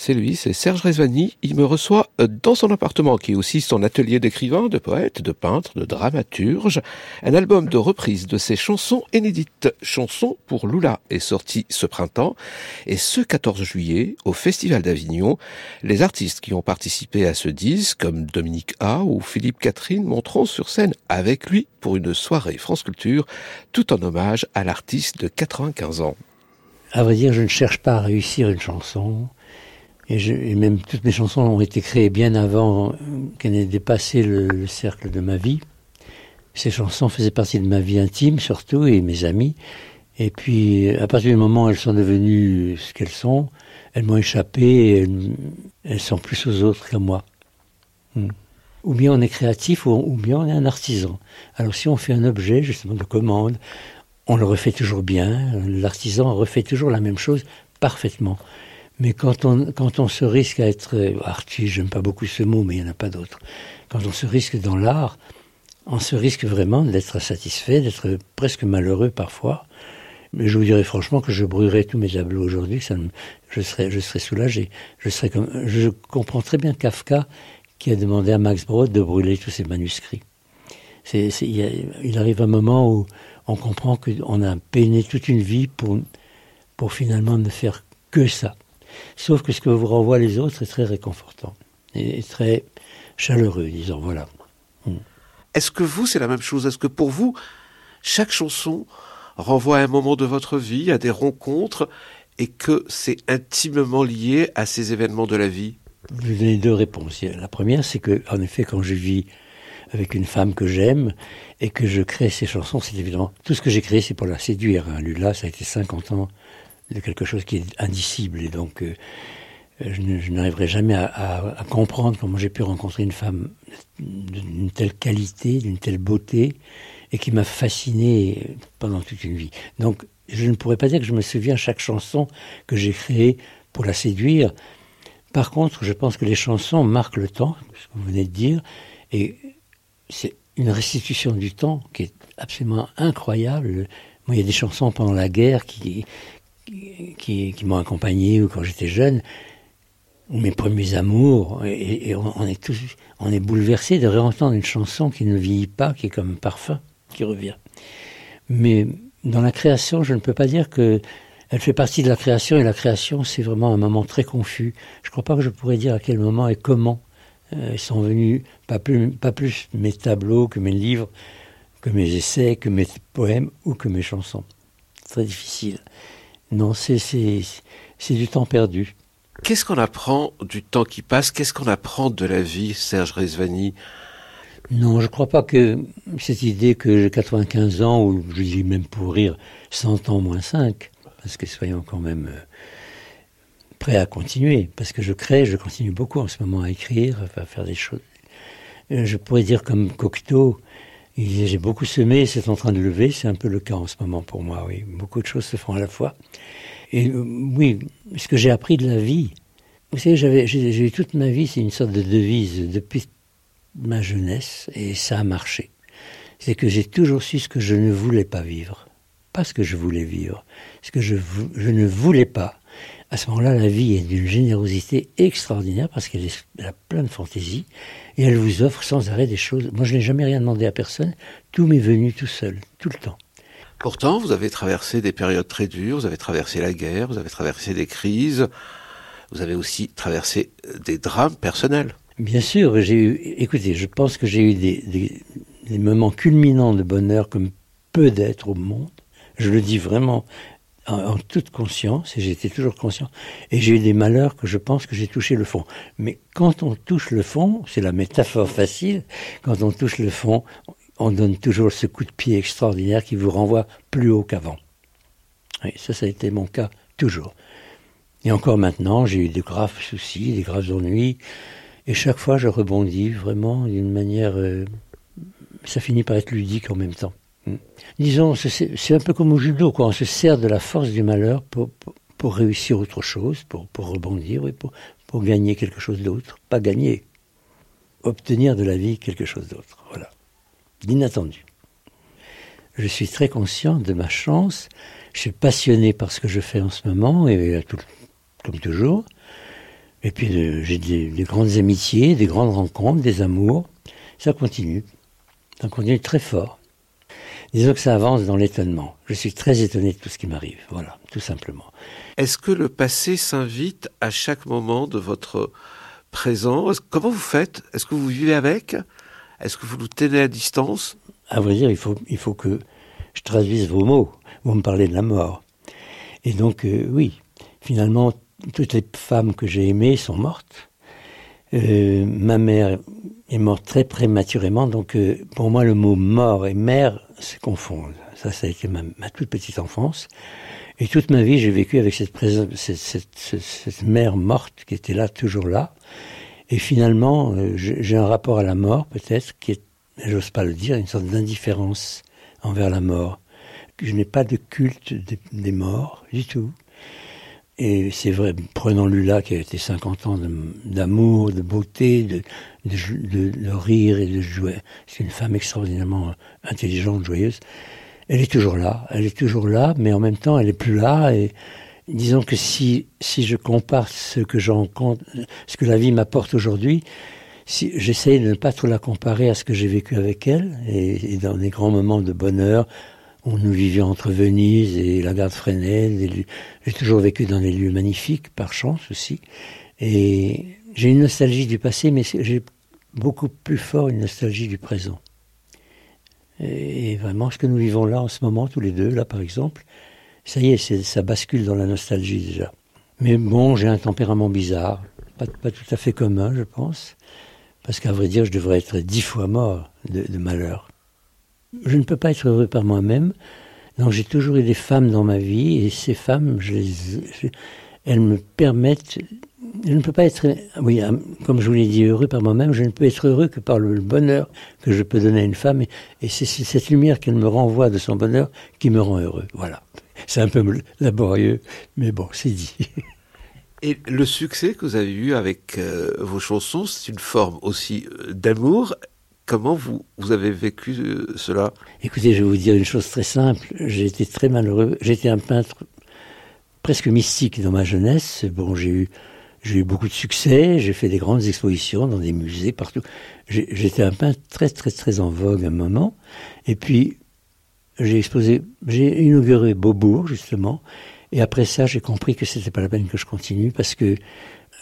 c'est lui, c'est Serge Rezvani. Il me reçoit euh, dans son appartement, qui est aussi son atelier d'écrivain, de poète, de peintre, de dramaturge. Un album de reprise de ses chansons inédites. Chansons pour Lula est sorti ce printemps. Et ce 14 juillet, au Festival d'Avignon, les artistes qui ont participé à ce disque, comme Dominique A ou Philippe Catherine, monteront sur scène avec lui pour une soirée France Culture, tout en hommage à l'artiste de 95 ans. À vrai dire, je ne cherche pas à réussir une chanson. Et, même toutes mes chansons ont été créées bien avant euh, qu'elles n'aient dépassé le, le cercle de ma vie. Ces chansons faisaient partie de ma vie intime surtout et mes amis. Et puis, à partir du moment où elles sont devenues ce qu'elles sont, elles m'ont échappé et elles, sont plus aux autres qu'à moi. Hmm. Ou bien on est créatif ou bien on est un artisan. Alors si on fait un objet justement de commande, on le refait toujours bien. L'artisan refait toujours la même chose parfaitement. Mais quand on, quand on se risque à être euh, artiste, j'aime pas beaucoup ce mot, mais il n'y en a pas d'autre. Quand on se risque dans l'art, on se risque vraiment d'être insatisfait, d'être presque malheureux parfois. Mais je vous dirais franchement que je brûlerais tous mes tableaux aujourd'hui, je serais, soulagé. Je comprends très bien Kafka qui a demandé à Max Brod de brûler tous ses manuscrits. Il, il arrive un moment où on comprend qu'on a peiné toute une vie pour, pour finalement ne faire que ça. Sauf que ce que vous renvoient les autres est très réconfortant et, très chaleureux, disons, voilà. Est-ce que vous, c'est la même chose? Est-ce que pour vous, chaque chanson renvoie à un moment de votre vie, à des rencontres, et que c'est intimement lié à ces événements de la vie? Je vais donner deux réponses. La première, c'est que, en effet, quand je vis avec une femme que j'aime et que je crée ces chansons, c'est évidemment tout ce que j'ai créé, c'est pour la séduire. Hein. Lula, ça a été 50 ans de quelque chose qui est indicible et donc euh, je n'arriverai jamais à, à, comprendre comment j'ai pu rencontrer une femme d'une telle qualité, d'une telle beauté et qui m'a fasciné pendant toute une vie. Donc je ne pourrais pas dire que je me souviens chaque chanson que j'ai créée pour la séduire. Par contre, je pense que les chansons marquent le temps, ce que vous venez de dire, et c'est une restitution du temps qui est absolument incroyable. Moi, il y a des chansons pendant la guerre qui, qui, m'ont accompagné ou quand j'étais jeune, ou mes premiers amours, et, on, est tous, on est bouleversé de réentendre une chanson qui ne vieillit pas, qui est comme un parfum qui revient. Mais dans la création, je ne peux pas dire que elle fait partie de la création, et la création, c'est vraiment un moment très confus. Je ne crois pas que je pourrais dire à quel moment et comment euh, sont venus, pas plus, pas plus mes tableaux que mes livres, que mes essais, que mes poèmes ou que mes chansons. Très difficile. Non, c'est du temps perdu. Qu'est-ce qu'on apprend du temps qui passe? Qu'est-ce qu'on apprend de la vie, Serge Rezvani? Non, je ne crois pas que cette idée que j'ai 95 ans, ou je dis même pour rire 100 ans moins 5, parce que soyons quand même euh, prêts à continuer, parce que je crée, je continue beaucoup en ce moment à écrire, à faire des choses. Euh, je pourrais dire comme Cocteau, j'ai beaucoup semé, c'est en train de lever, c'est un peu le cas en ce moment pour moi, oui. Beaucoup de choses se font à la fois. Et euh, oui, ce que j'ai appris de la vie, vous savez, j'ai eu toute ma vie, c'est une sorte de devise depuis ma jeunesse, et ça a marché. C'est que j'ai toujours su ce que je ne voulais pas vivre. Pas ce que je voulais vivre, ce que je ne voulais pas. À ce moment-là, la vie est d'une générosité extraordinaire parce qu'elle a plein de fantaisie et elle vous offre sans arrêt des choses. Moi, je n'ai jamais rien demandé à personne. Tout m'est venu tout seul, tout le temps. Pourtant, vous avez traversé des périodes très dures, vous avez traversé la guerre, vous avez traversé des crises, vous avez aussi traversé des drames personnels. Bien sûr, j'ai eu, écoutez, je pense que j'ai eu des, des, des, moments culminants de bonheur comme peu d'êtres au monde. Je le dis vraiment en, toute conscience, et j'étais toujours conscient. Et j'ai eu des malheurs que je pense que j'ai touché le fond. Mais quand on touche le fond, c'est la métaphore facile, quand on touche le fond, on donne toujours ce coup de pied extraordinaire qui vous renvoie plus haut qu'avant. Ça, ça a été mon cas toujours. Et encore maintenant, j'ai eu de graves soucis, des graves ennuis, et chaque fois, je rebondis vraiment d'une manière. Euh, ça finit par être ludique en même temps. Hmm. Disons, c'est un peu comme au judo, quoi. On se sert de la force du malheur pour, pour, réussir autre chose, pour, pour rebondir, oui, pour, pour gagner quelque chose d'autre. Pas gagner, obtenir de la vie quelque chose d'autre. Voilà d'inattendu. Je suis très conscient de ma chance. Je suis passionné par ce que je fais en ce moment, et comme toujours. Et puis euh, j'ai des, des, grandes amitiés, des grandes rencontres, des amours. Ça continue. Ça continue très fort. Disons que ça avance dans l'étonnement. Je suis très étonné de tout ce qui m'arrive. Voilà, tout simplement. Est-ce que le passé s'invite à chaque moment de votre présent Comment vous faites? Est-ce que vous vivez avec? Est-ce que vous nous tenez à distance? À vrai dire, il faut, il faut que je traduise vos mots. Vous me parlez de la mort. Et donc, euh, oui, finalement, toutes les femmes que j'ai aimées sont mortes. Euh, ma mère est morte très prématurément, donc euh, pour moi, le mot mort et mère se confondent. Ça, ça a été ma, toute petite enfance. Et toute ma vie, j'ai vécu avec cette, mère morte qui était là, toujours là. Et finalement, euh, j'ai un rapport à la mort, peut-être, qui est, j'ose pas le dire, une sorte d'indifférence envers la mort. Je n'ai pas de culte des, des morts, du tout. Et c'est vrai, prenons Lula qui a été 50 ans d'amour, de, beauté, de, rire et de jouer. C'est une femme extraordinairement intelligente, joyeuse. Elle est toujours là, elle est toujours là, mais en même temps, elle est plus là. Et disons que si, si je compare ce que ce que la vie m'apporte aujourd'hui, si, j'essaye de ne pas trop la comparer à ce que j'ai vécu avec elle, et, et, dans des grands moments de bonheur, où nous vivions entre Venise et la gare de Fresnel, j'ai toujours vécu dans des lieux magnifiques, par chance aussi, et j'ai une nostalgie du passé, mais j'ai beaucoup plus fort une nostalgie du présent. Et vraiment, ce que nous vivons là en ce moment, tous les deux, là par exemple, ça y est, ça bascule dans la nostalgie déjà. Mais bon, j'ai un tempérament bizarre, pas, tout à fait commun, je pense, parce qu'à vrai dire, je devrais être dix fois mort de malheur. Je ne peux pas être heureux par moi-même, donc j'ai toujours eu des femmes dans ma vie, et ces femmes, elles me permettent. Je ne peux pas être, oui, euh, comme je vous l'ai dit, heureux par moi-même. Je ne peux être heureux que par le bonheur que je peux donner à une femme, et, c'est cette lumière qu'elle me renvoie de son bonheur qui me rend heureux. Voilà. C'est un peu laborieux, mais bon, c'est dit. Et le succès que vous avez eu avec euh, vos chansons, c'est une forme aussi euh, d'amour. Comment vous, avez vécu euh, cela? Écoutez, je vais vous dire une chose très simple. J'ai été très malheureux. J'étais un peintre presque mystique dans ma jeunesse. Bon, j'ai eu, beaucoup de succès. J'ai fait des grandes expositions dans des musées partout. J'étais un peintre très, très, très en vogue à un moment. Et puis, j'ai exposé, j'ai inauguré Beaubourg, justement. Et après ça, j'ai compris que c'était pas la peine que je continue parce que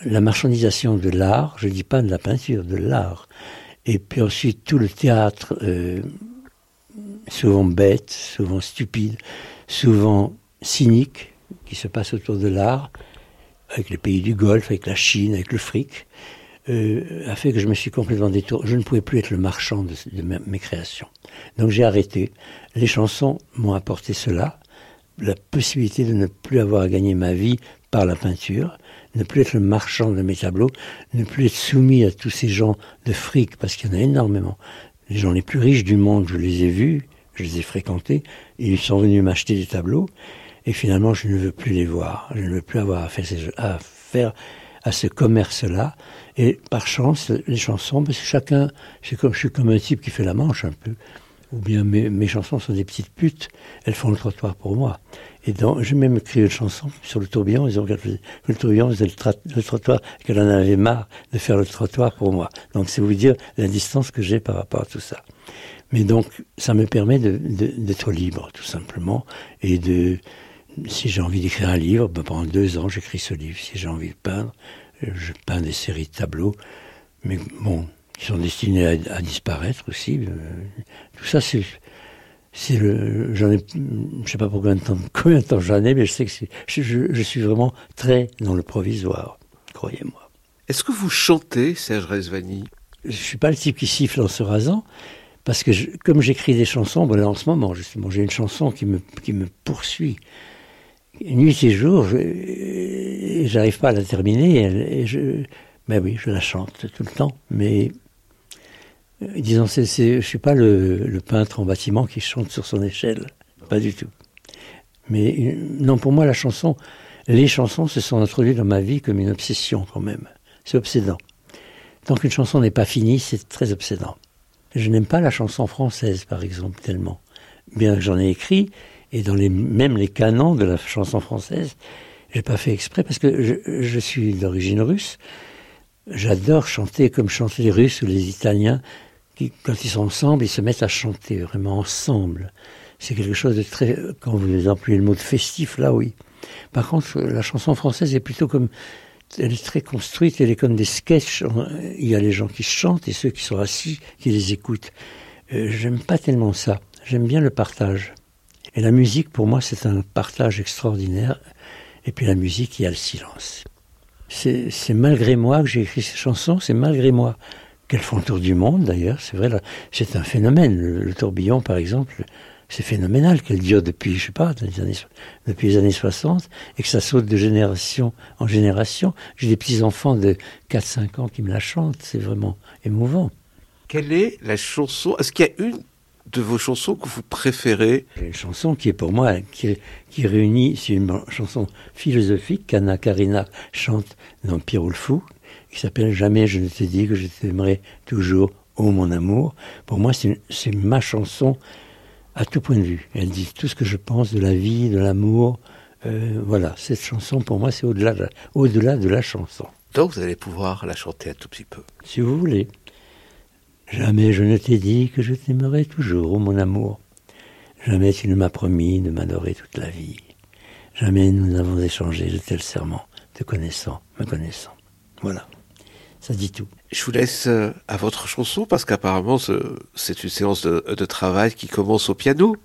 la marchandisation de l'art, je dis pas de la peinture, de l'art. Et puis ensuite, tout le théâtre, euh, souvent bête, souvent stupide, souvent cynique, qui se passe autour de l'art, avec les pays du Golfe, avec la Chine, avec le fric, euh, a fait que je me suis complètement détourné. Je ne pouvais plus être le marchand de, mes créations. Donc j'ai arrêté. Les chansons m'ont apporté cela, la possibilité de ne plus avoir à gagner ma vie par la peinture, ne plus être le marchand de mes tableaux, ne plus être soumis à tous ces gens de fric, parce qu'il y en a énormément. Les gens les plus riches du monde, je les ai vus, je les ai fréquentés, ils sont venus m'acheter des tableaux, et finalement je ne veux plus les voir, je ne veux plus avoir à faire, à faire à ce commerce-là. Et par chance, les chansons, parce que chacun, je suis comme un type qui fait la manche un peu, ou bien mes, chansons sont des petites putes, elles font le trottoir pour moi. Et donc, j'ai même écrit une chanson sur le tourbillon, ils ont que le tourbillon faisait le, le trottoir, qu'elle en avait marre de faire le trottoir pour moi. Donc, c'est vous dire la distance que j'ai par rapport à tout ça. Mais donc, ça me permet d'être libre, tout simplement, et de, si j'ai envie d'écrire un livre, ben, pendant deux ans, j'écris ce livre. Si j'ai envie de peindre, je peins des séries de tableaux, mais bon, qui sont destinés à, à disparaître aussi. euh, tout ça, c'est, le, j'en ai, je sais pas pour combien de temps, combien de temps j'en ai, mais je sais que je, je- je suis vraiment très dans le provisoire, croyez-moi. Est-ce que vous chantez, Serge Rezvani? Je suis pas le type qui siffle en se rasant, parce que je- comme j'écris des chansons, bon, là en ce moment justement, j'ai une chanson qui me, qui me poursuit. Nuit et jour, je- et j'arrive pas à la terminer, et, je, ben oui, je la chante tout le temps, mais disons, c'est, je suis pas le, le peintre en bâtiment qui chante sur son échelle, pas du tout. Mais euh, non, pour moi, la chanson, les chansons se sont introduites dans ma vie comme une obsession quand même. C'est obsédant. Tant qu'une chanson n'est pas finie, c'est très obsédant. Je n'aime pas la chanson française, par exemple, tellement. Bien que j'en ai écrit, et dans les, même les canons de la chanson française, j'ai pas fait exprès parce que je, je suis d'origine russe. J'adore chanter comme chantent les Russes ou les Italiens, quand ils sont ensemble, ils se mettent à chanter vraiment ensemble. C'est quelque chose de très, quand vous employez le mot de festif, là oui. Par contre, la chanson française est plutôt comme, elle est très construite, elle est comme des sketchs. Il y a les gens qui chantent et ceux qui sont assis, qui les écoutent. Euh, J'aime pas tellement ça. J'aime bien le partage. Et la musique, pour moi, c'est un partage extraordinaire. Et puis la musique, il y a le silence. C'est malgré moi que j'ai écrit ces chansons, c'est malgré moi qu'elles font le tour du monde d'ailleurs, c'est vrai, c'est un phénomène. Le, le tourbillon, par exemple, c'est phénoménal qu'elle dure depuis, je sais pas, les années, depuis les années 60 et que ça saute de génération en génération. J'ai des petits-enfants de 4-5 ans qui me la chantent, c'est vraiment émouvant. Quelle est la chanson Est-ce qu'il y a une de vos chansons que vous préférez? Une chanson qui est pour moi, qui, qui réunit, c'est une chanson philosophique qu'Anna Karina chante dans Pierrot le Fou, qui s'appelle Jamais je ne te dis que je t'aimerai toujours, ô mon amour. Pour moi, c'est ma chanson à tout point de vue. Elle dit tout ce que je pense de la vie, de l'amour. Euh, voilà, cette chanson, pour moi, c'est au-delà de, la- au-delà de la chanson. Donc vous allez pouvoir la chanter un tout petit peu. Si vous voulez. Jamais je ne t'ai dit que je t'aimerai toujours, ô mon amour. Jamais tu ne m'as promis de m'adorer toute la vie. Jamais nous n'avons échangé de tels serments, te connaissant, me connaissant. Voilà. Ça dit tout. Je vous laisse euh, à votre chanson parce qu'apparemment ce- c'est une séance de, de travail qui commence au piano.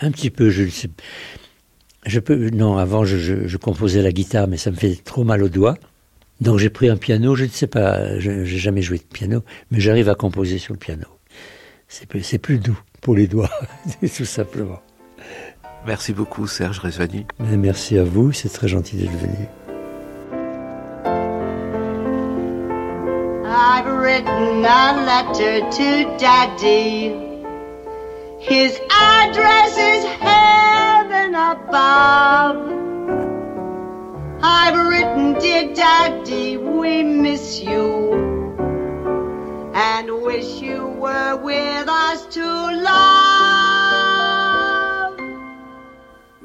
Un petit peu, je ne sais. Je peux. Non, avant, je, je- je composais la guitare, mais ça me fait trop mal aux doigts. Donc j'ai pris un piano. Je ne sais pas. Je n'ai jamais joué de piano, mais j'arrive à composer sur le piano. C'est plus, doux pour les doigts, tout simplement. Merci beaucoup Serge Rezvani. Merci à vous. C'est très gentil d'être venu. I've written a letter to Daddy. His address is heaven above. I've written, dear Daddy, we miss you. And wish you were with us to love.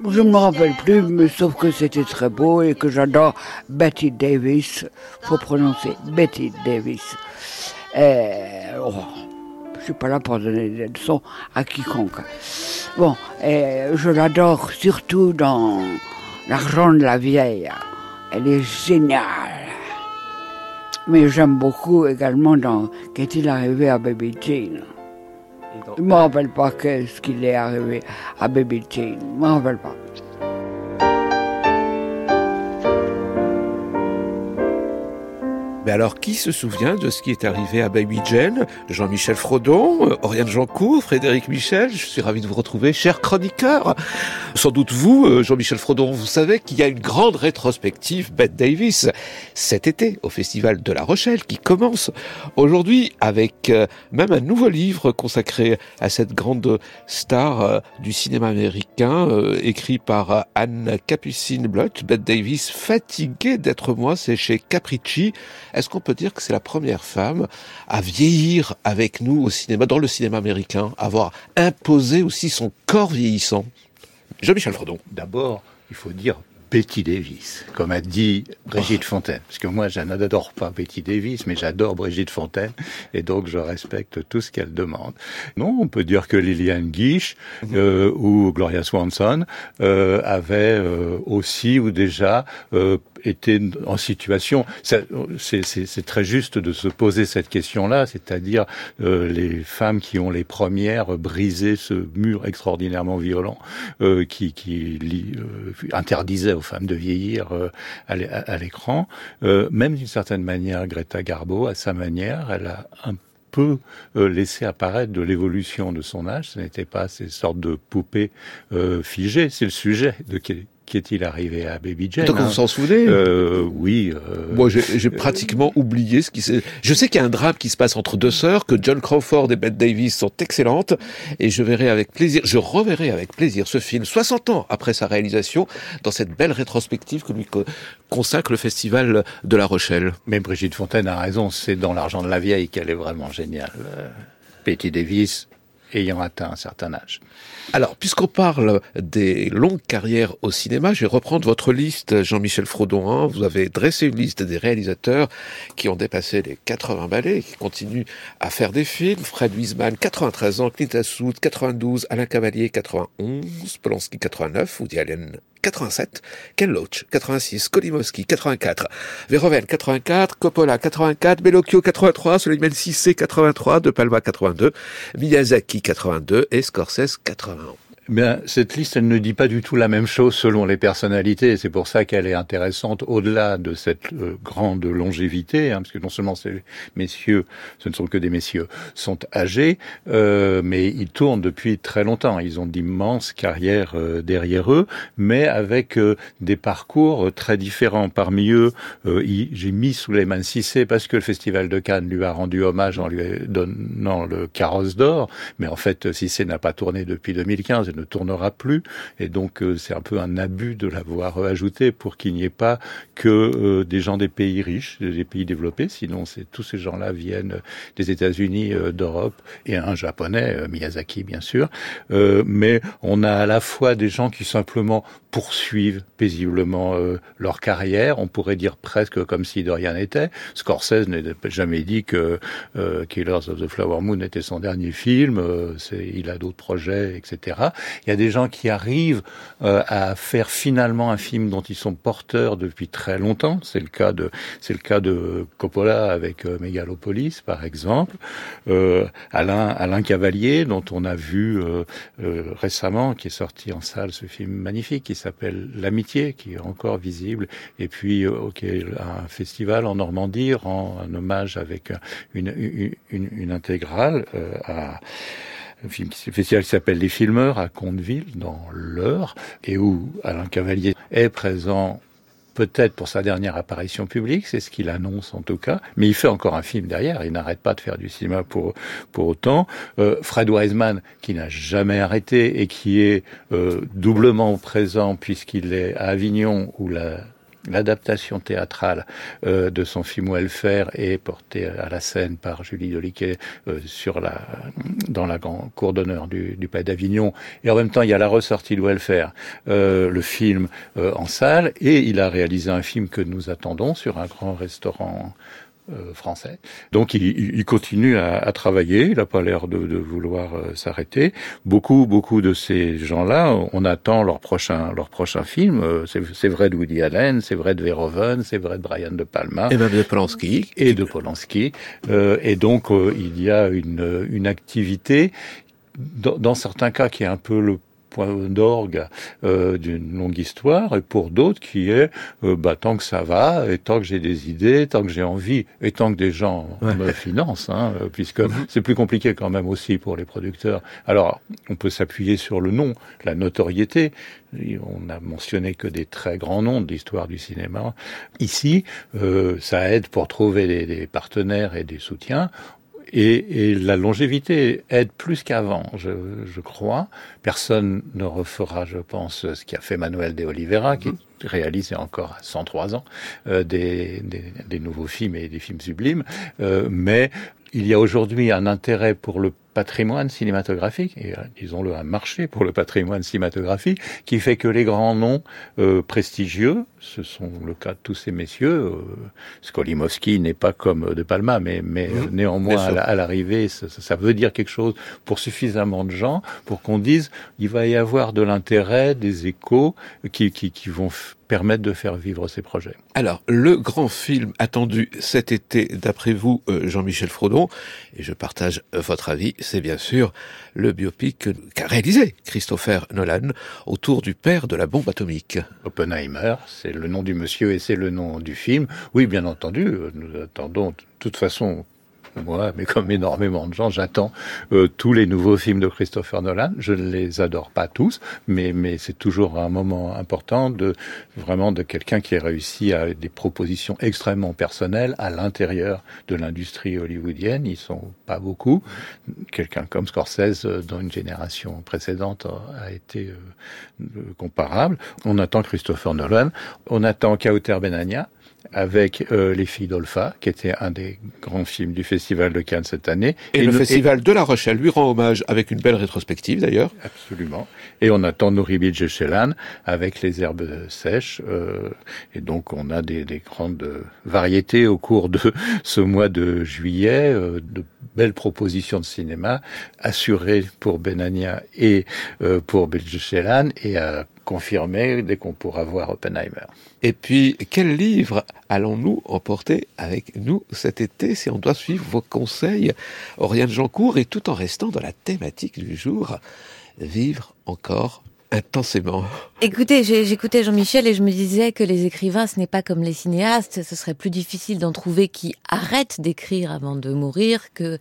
Je ne me rappelle plus, mais sauf que c'était très beau et que j'adore Betty Davis. Faut prononcer Betty Davis. Et, oh, je suis pas là pour donner des leçons à quiconque. Bon, et je l'adore surtout dans L'argent de la vieille. Elle est géniale. Mais j'aime beaucoup également dans Qu'est-il arrivé à Baby Jane Je ne me rappelle pas qu'est-ce qu'il est arrivé à Baby. Je ne me rappelle pas. Mais alors, qui se souvient de ce qui est arrivé à Baby Jane Jean-Michel Frodon, euh, Oriane Jancourt, Frédéric Michel? Je suis ravi de vous retrouver, cher chroniqueur. Sans doute vous, euh, Jean-Michel Frodon, vous savez qu'il y a une grande rétrospective Bette Davis cet été au Festival de La Rochelle qui commence aujourd'hui avec euh, même un nouveau livre consacré à cette grande star du cinéma américain, écrit par Anne Capucine Blott, Bette Davis, fatiguée d'être moi, c'est chez Capricci. Est-ce qu'on peut dire que c'est la première femme à vieillir avec nous au cinéma, dans le cinéma américain, avoir imposé aussi son corps vieillissant? Jean-Michel Frodon. D'abord, il faut dire Betty Davis, comme a dit Brigitte Fontaine. Parce que moi, je n'adore pas Betty Davis, mais j'adore Brigitte Fontaine, et donc je respecte tout ce qu'elle demande. Non, on peut dire que Liliane Guiche euh, ou Gloria Swanson euh, avaient euh, aussi ou déjà été en situation. C'est très juste de se poser cette question-là, c'est-à-dire euh, les femmes qui ont les premières brisé ce mur extraordinairement violent euh, qui, euh, interdisait aux femmes de vieillir à l'é- à l'écran. Même d'une certaine manière, Greta Garbo, à sa manière, elle a un peu euh, laissé apparaître de l'évolution de son âge. Ce n'était pas ces sortes de poupées figées. C'est le sujet de qu'est-il arrivé à Baby Jane. Donc, vous hein. vous en souvenez euh, Oui. euh, Moi, j'ai pratiquement oublié ce qui s'est. Je sais qu'il y a un drame qui se passe entre deux sœurs, que John Crawford et Bette Davis sont excellentes, et je verrai avec plaisir, je reverrai avec plaisir ce film 60 ans après sa réalisation dans cette belle rétrospective que lui co- consacre le Festival de La Rochelle. Mais Brigitte Fontaine a raison, c'est dans L'argent de la vieille qu'elle est vraiment géniale. Euh, Betty Davis ayant atteint un certain âge. Alors, puisqu'on parle des longues carrières au cinéma, je vais reprendre votre liste, Jean-Michel Frodon. hein. Vous avez dressé une liste des réalisateurs qui ont dépassé les 80 ballets et qui continuent à faire des films. Fred Wiseman, 93 ans, Clint Eastwood, 92, Alain Cavalier, 91, Polanski, 89, Woody Allen, 87, Ken Loach, 86, Kolimowski, 84, Verhoeven, 84, Coppola, 84, Bellocchio, 83, Suleiman Sissé, 83, De Palma, 82, Miyazaki, 82 et Scorsese, 81. Bien, cette liste, elle ne dit pas du tout la même chose selon les personnalités. C'est pour ça qu'elle est intéressante au-delà de cette euh, grande longévité, hein, parce que non seulement ces messieurs, ce ne sont que des messieurs, sont âgés, euh, mais ils tournent depuis très longtemps. Ils ont d'immenses carrières euh, derrière eux, mais avec euh, des parcours très différents. Parmi eux, j'ai mis Souleymane Cissé parce que le Festival de Cannes lui a rendu hommage en lui donnant le carrosse d'or, mais en fait, Cissé n'a pas tourné depuis 2015 et ne tournera plus, et donc euh, c'est un peu un abus de l'avoir ajouté pour qu'il n'y ait pas que euh, des gens des pays riches, des pays développés, sinon c'est tous ces gens-là viennent des États-Unis, euh, d'Europe, et un japonais, Miyazaki bien sûr, mais on a à la fois des gens qui simplement poursuivent paisiblement leur carrière, on pourrait dire presque comme si de rien n'était. Scorsese n'a jamais dit que Killers of the Flower Moon était son dernier film, il a d'autres projets, etc. Il y a des gens qui arrivent euh, à faire finalement un film dont ils sont porteurs depuis très longtemps. C'est le cas de c'est le cas de Coppola avec euh, Megalopolis par exemple. Euh, Alain Alain Cavalier dont on a vu euh, euh, récemment qui est sorti en salle ce film magnifique qui s'appelle L'amitié qui est encore visible et puis euh, ok un festival en Normandie rend un hommage avec une une, une, une intégrale à un film festival qui s'appelle Les Filmeurs à Conteville, dans l'heure, et où Alain Cavalier est présent peut-être pour sa dernière apparition publique, c'est ce qu'il annonce en tout cas, mais il fait encore un film derrière, il n'arrête pas de faire du cinéma pour, pour autant. Euh, Fred Wiseman, qui n'a jamais arrêté et qui est euh, doublement présent puisqu'il est à Avignon, où la l'adaptation théâtrale euh, de son film Welfare est portée à la scène par Julie Doliquet euh, sur la dans la grande cour d'honneur du, du Palais d'Avignon. Et en même temps il y a la ressortie de Welfare euh, le film euh, en salle. Et il a réalisé un film que nous attendons sur un grand restaurant euh, français. Donc il, il continue à, à, travailler, il n'a pas l'air de, de, vouloir euh, s'arrêter. Beaucoup, beaucoup de ces gens-là, on attend leur prochain, leur prochain film. Euh, c'est vrai de Woody Allen, c'est vrai de Verhoeven, c'est vrai de Brian De Palma. Et même de Polanski. Et de Polanski. Euh, et donc il y a une, une activité dans, dans certains cas qui est un peu le point d'orgue euh, d'une longue histoire, et pour d'autres qui est euh, bah, tant que ça va, et tant que j'ai des idées, tant que j'ai envie, et tant que des gens ouais. me financent, hein, puisque mm -hmm. c'est plus compliqué quand même aussi pour les producteurs. Alors, on peut s'appuyer sur le nom, la notoriété. On n'a mentionné que des très grands noms de l'histoire du cinéma. Ici, euh, ça aide pour trouver des, des partenaires et des soutiens. Et, et, la longévité aide plus qu'avant, je, je, crois. Personne ne refera, je pense, ce qu'a fait Manuel de Oliveira, qui réalise encore à 103 ans euh, des, des, des, nouveaux films et des films sublimes. Euh, mais il y a aujourd'hui un intérêt pour le patrimoine cinématographique, et disons-le un marché pour le patrimoine cinématographique, qui fait que les grands noms euh, prestigieux, ce sont le cas de tous ces messieurs, euh, Skolimowski n'est pas comme De Palma, mais, mais mmh, néanmoins à l'arrivée, ça, ça, veut dire quelque chose pour suffisamment de gens pour qu'on dise il va y avoir de l'intérêt, des échos qui, qui, qui vont permettre de faire vivre ces projets. Alors, le grand film attendu cet été, d'après vous, euh, Jean-Michel Frodon, et je partage votre avis, c'est bien sûr le biopic qu'a réalisé Christopher Nolan autour du père de la bombe atomique. Oppenheimer, c'est le nom du monsieur et c'est le nom du film. Oui, bien entendu, nous attendons de toute façon moi, mais comme énormément de gens, j'attends euh, tous les nouveaux films de Christopher Nolan. Je ne les adore pas tous, mais, mais c'est toujours un moment important de vraiment de quelqu'un qui a réussi à des propositions extrêmement personnelles à l'intérieur de l'industrie hollywoodienne. Ils sont pas beaucoup. Quelqu'un comme Scorsese, euh, dans une génération précédente, a été euh, comparable. On attend Christopher Nolan. On attend Kauter Benania avec euh, Les filles d'Olpha, qui était un des grands films du Festival de Cannes cette année. Et, et le nous, Festival et... de La Rochelle lui rend hommage avec une belle rétrospective d'ailleurs. Absolument. Et on attend Nouri Chelan avec Les herbes sèches. Euh, et donc on a des, des, grandes variétés au cours de ce mois de juillet, euh, de belles propositions de cinéma assurées pour Benania et euh, pour Chelan et à confirmer dès qu'on pourra voir Oppenheimer. Et puis, quel livre allons-nous emporter avec nous cet été si on doit suivre vos conseils, Oriane Jancourt, et tout en restant dans la thématique du jour, vivre encore intensément. Écoutez, j'écoutais Jean-Michel et je me disais que les écrivains, ce n'est pas comme les cinéastes. Ce serait plus difficile d'en trouver qui arrêtent d'écrire avant de mourir que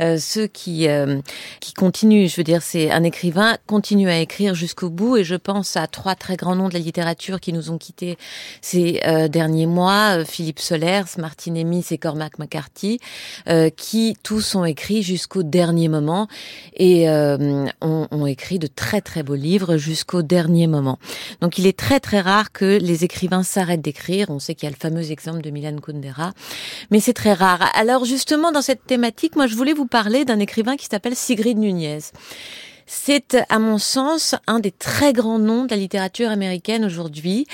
euh, ceux qui euh, qui continuent. Je veux dire, c'est un écrivain continue à écrire jusqu'au bout. Et je pense à trois très grands noms de la littérature qui nous ont quittés ces euh, derniers mois Philippe Solers, Martin Amis et Cormac McCarthy, euh, qui tous ont écrit jusqu'au dernier moment et euh, ont, ont écrit de très très beaux livres jusqu'au dernier moment. Donc il est très très rare que les écrivains s'arrêtent d'écrire. On sait qu'il y a le fameux exemple de Milan Kundera, mais c'est très rare. Alors justement dans cette thématique, moi je voulais vous parler d'un écrivain qui s'appelle Sigrid Nunez. C'est, à mon sens, un des très grands noms de la littérature américaine aujourd'hui.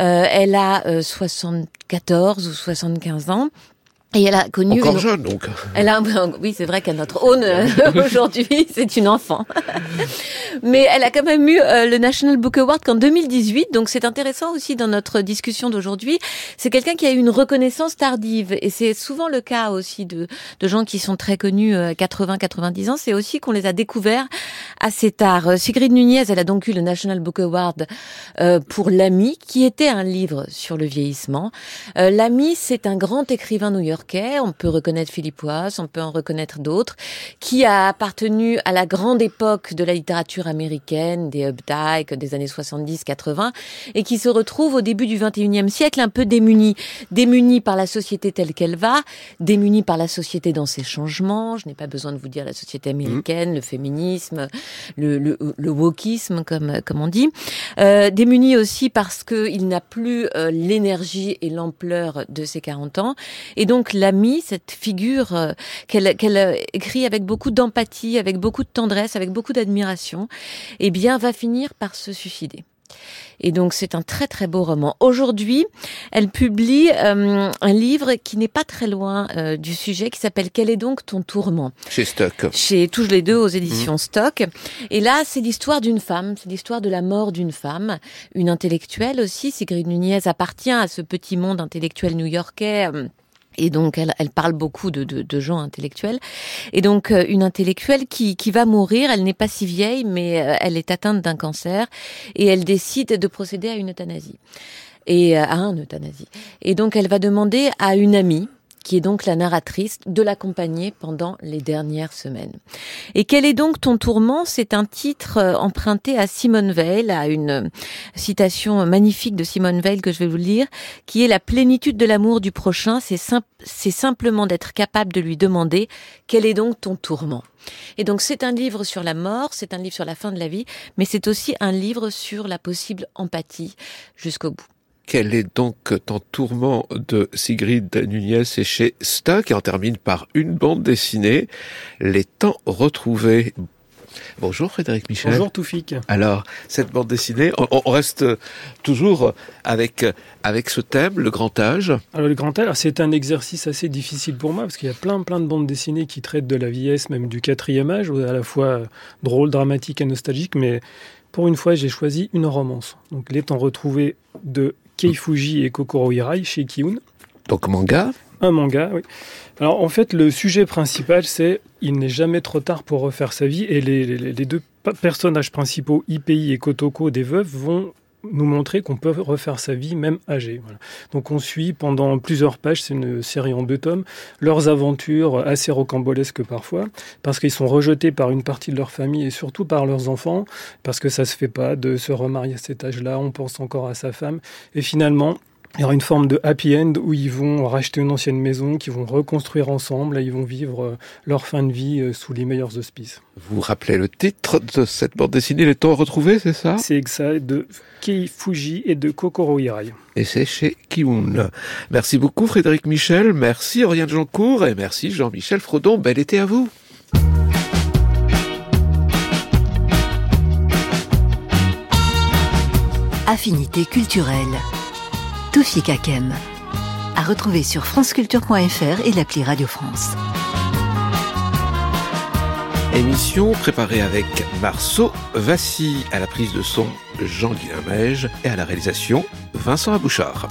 Euh, elle a euh, 74 ou 75 ans. Et elle a connu Encore une- jeune, donc. Elle a, oui, c'est vrai qu'à notre aune aujourd'hui, c'est une enfant. Mais elle a quand même eu euh, le National Book Award qu'en 2018, donc c'est intéressant aussi dans notre discussion d'aujourd'hui. C'est quelqu'un qui a eu une reconnaissance tardive, et c'est souvent le cas aussi de, de gens qui sont très connus euh, 80-90 ans. C'est aussi qu'on les a découverts assez tard. Euh, Sigrid Nunez, elle a donc eu le National Book Award pour L'Ami, qui était un livre sur le vieillissement. L'Ami, c'est un grand écrivain new-yorkais. On peut reconnaître Philippe Wass, on peut en reconnaître d'autres, qui a appartenu à la grande époque de la littérature américaine, des Updike, des années 70-80, et qui se retrouve au début du 21e siècle un peu démuni. Démuni par la société telle qu'elle va, démuni par la société dans ses changements. Je n'ai pas besoin de vous dire la société américaine, le féminisme, le, le, le wokisme, comme, comme on dit. Euh, démuni aussi parce qu'il n'a plus euh, l'énergie et l'ampleur de ses 40 ans. Et donc l'amie, cette figure euh, qu'elle euh, écrit avec beaucoup d'empathie, avec beaucoup de tendresse, avec beaucoup d'admiration, eh bien va finir par se suicider. Et donc c'est un très très beau roman. Aujourd'hui, elle publie euh, un livre qui n'est pas très loin euh, du sujet, qui s'appelle Quel est donc ton tourment? Chez Stock. chez Touche les deux aux éditions Stock. Et là, c'est l'histoire d'une femme, c'est l'histoire de la mort d'une femme, une intellectuelle aussi. Sigrid Nunez appartient à ce petit monde intellectuel new-yorkais. euh, Et donc, elle, elle parle beaucoup de, de, de gens intellectuels. Et donc, euh, une intellectuelle qui, qui va mourir, elle n'est pas si vieille, mais euh, elle est atteinte d'un cancer et elle décide de procéder à une euthanasie. Et euh, à un euthanasie. Et donc, elle va demander à une amie, qui est donc la narratrice, de l'accompagner pendant les dernières semaines. Et quel est donc ton tourment? C'est un titre euh, emprunté à Simone Veil, à une euh, citation magnifique de Simone Veil que je vais vous lire, qui est la plénitude de l'amour du prochain, c'est sim- c'est simplement d'être capable de lui demander quel est donc ton tourment. Et donc c'est un livre sur la mort, c'est un livre sur la fin de la vie, mais c'est aussi un livre sur la possible empathie jusqu'au bout. Quel est donc ton tourment de Sigrid Nunez C'est chez Stock et on termine par une bande dessinée, Les temps retrouvés. Bonjour Frédéric Michel. Bonjour Toufik. Alors, cette bande dessinée, on, on reste toujours avec, avec ce thème, le grand âge. Alors le grand âge, c'est un exercice assez difficile pour moi parce qu'il y a plein plein de bandes dessinées qui traitent de la vieillesse, même du quatrième âge, à la fois drôle, dramatique et nostalgique. Mais pour une fois, j'ai choisi une romance. Donc les temps retrouvés de Kei Fuji et Kokoro Hirai chez Kiun. Donc manga Un manga, oui. Alors en fait, le sujet principal, c'est il n'est jamais trop tard pour refaire sa vie et les, les- les deux personnages principaux, Ipei et Kotoko, des veuves, vont nous montrer qu'on peut refaire sa vie même âgé. Donc on suit pendant plusieurs pages, c'est une série en deux tomes, leurs aventures assez rocambolesques parfois, parce qu'ils sont rejetés par une partie de leur famille et surtout par leurs enfants, parce que ça se fait pas de se remarier à cet âge-là, on pense encore à sa femme, et finalement il y aura une forme de happy end où ils vont racheter une ancienne maison, qu'ils vont reconstruire ensemble et ils vont vivre euh, leur fin de vie euh, sous les meilleurs auspices. Vous rappelez le titre de cette bande dessinée, Les temps retrouvés, c'est ça? C'est ça de Kei Fuji et de Kokoro Hirai. Et c'est chez Kiun. Merci beaucoup Frédéric Michel, merci Oriane Jancourt et merci Jean-Michel Frodon. Bel été à vous. Affinité culturelle. Toufik Hakem. À retrouver sur franceculture.fr et l'appli Radio France. Émission préparée avec Marceau Vassy à la prise de son Jean-Guilain et à la réalisation Vincent Abouchard.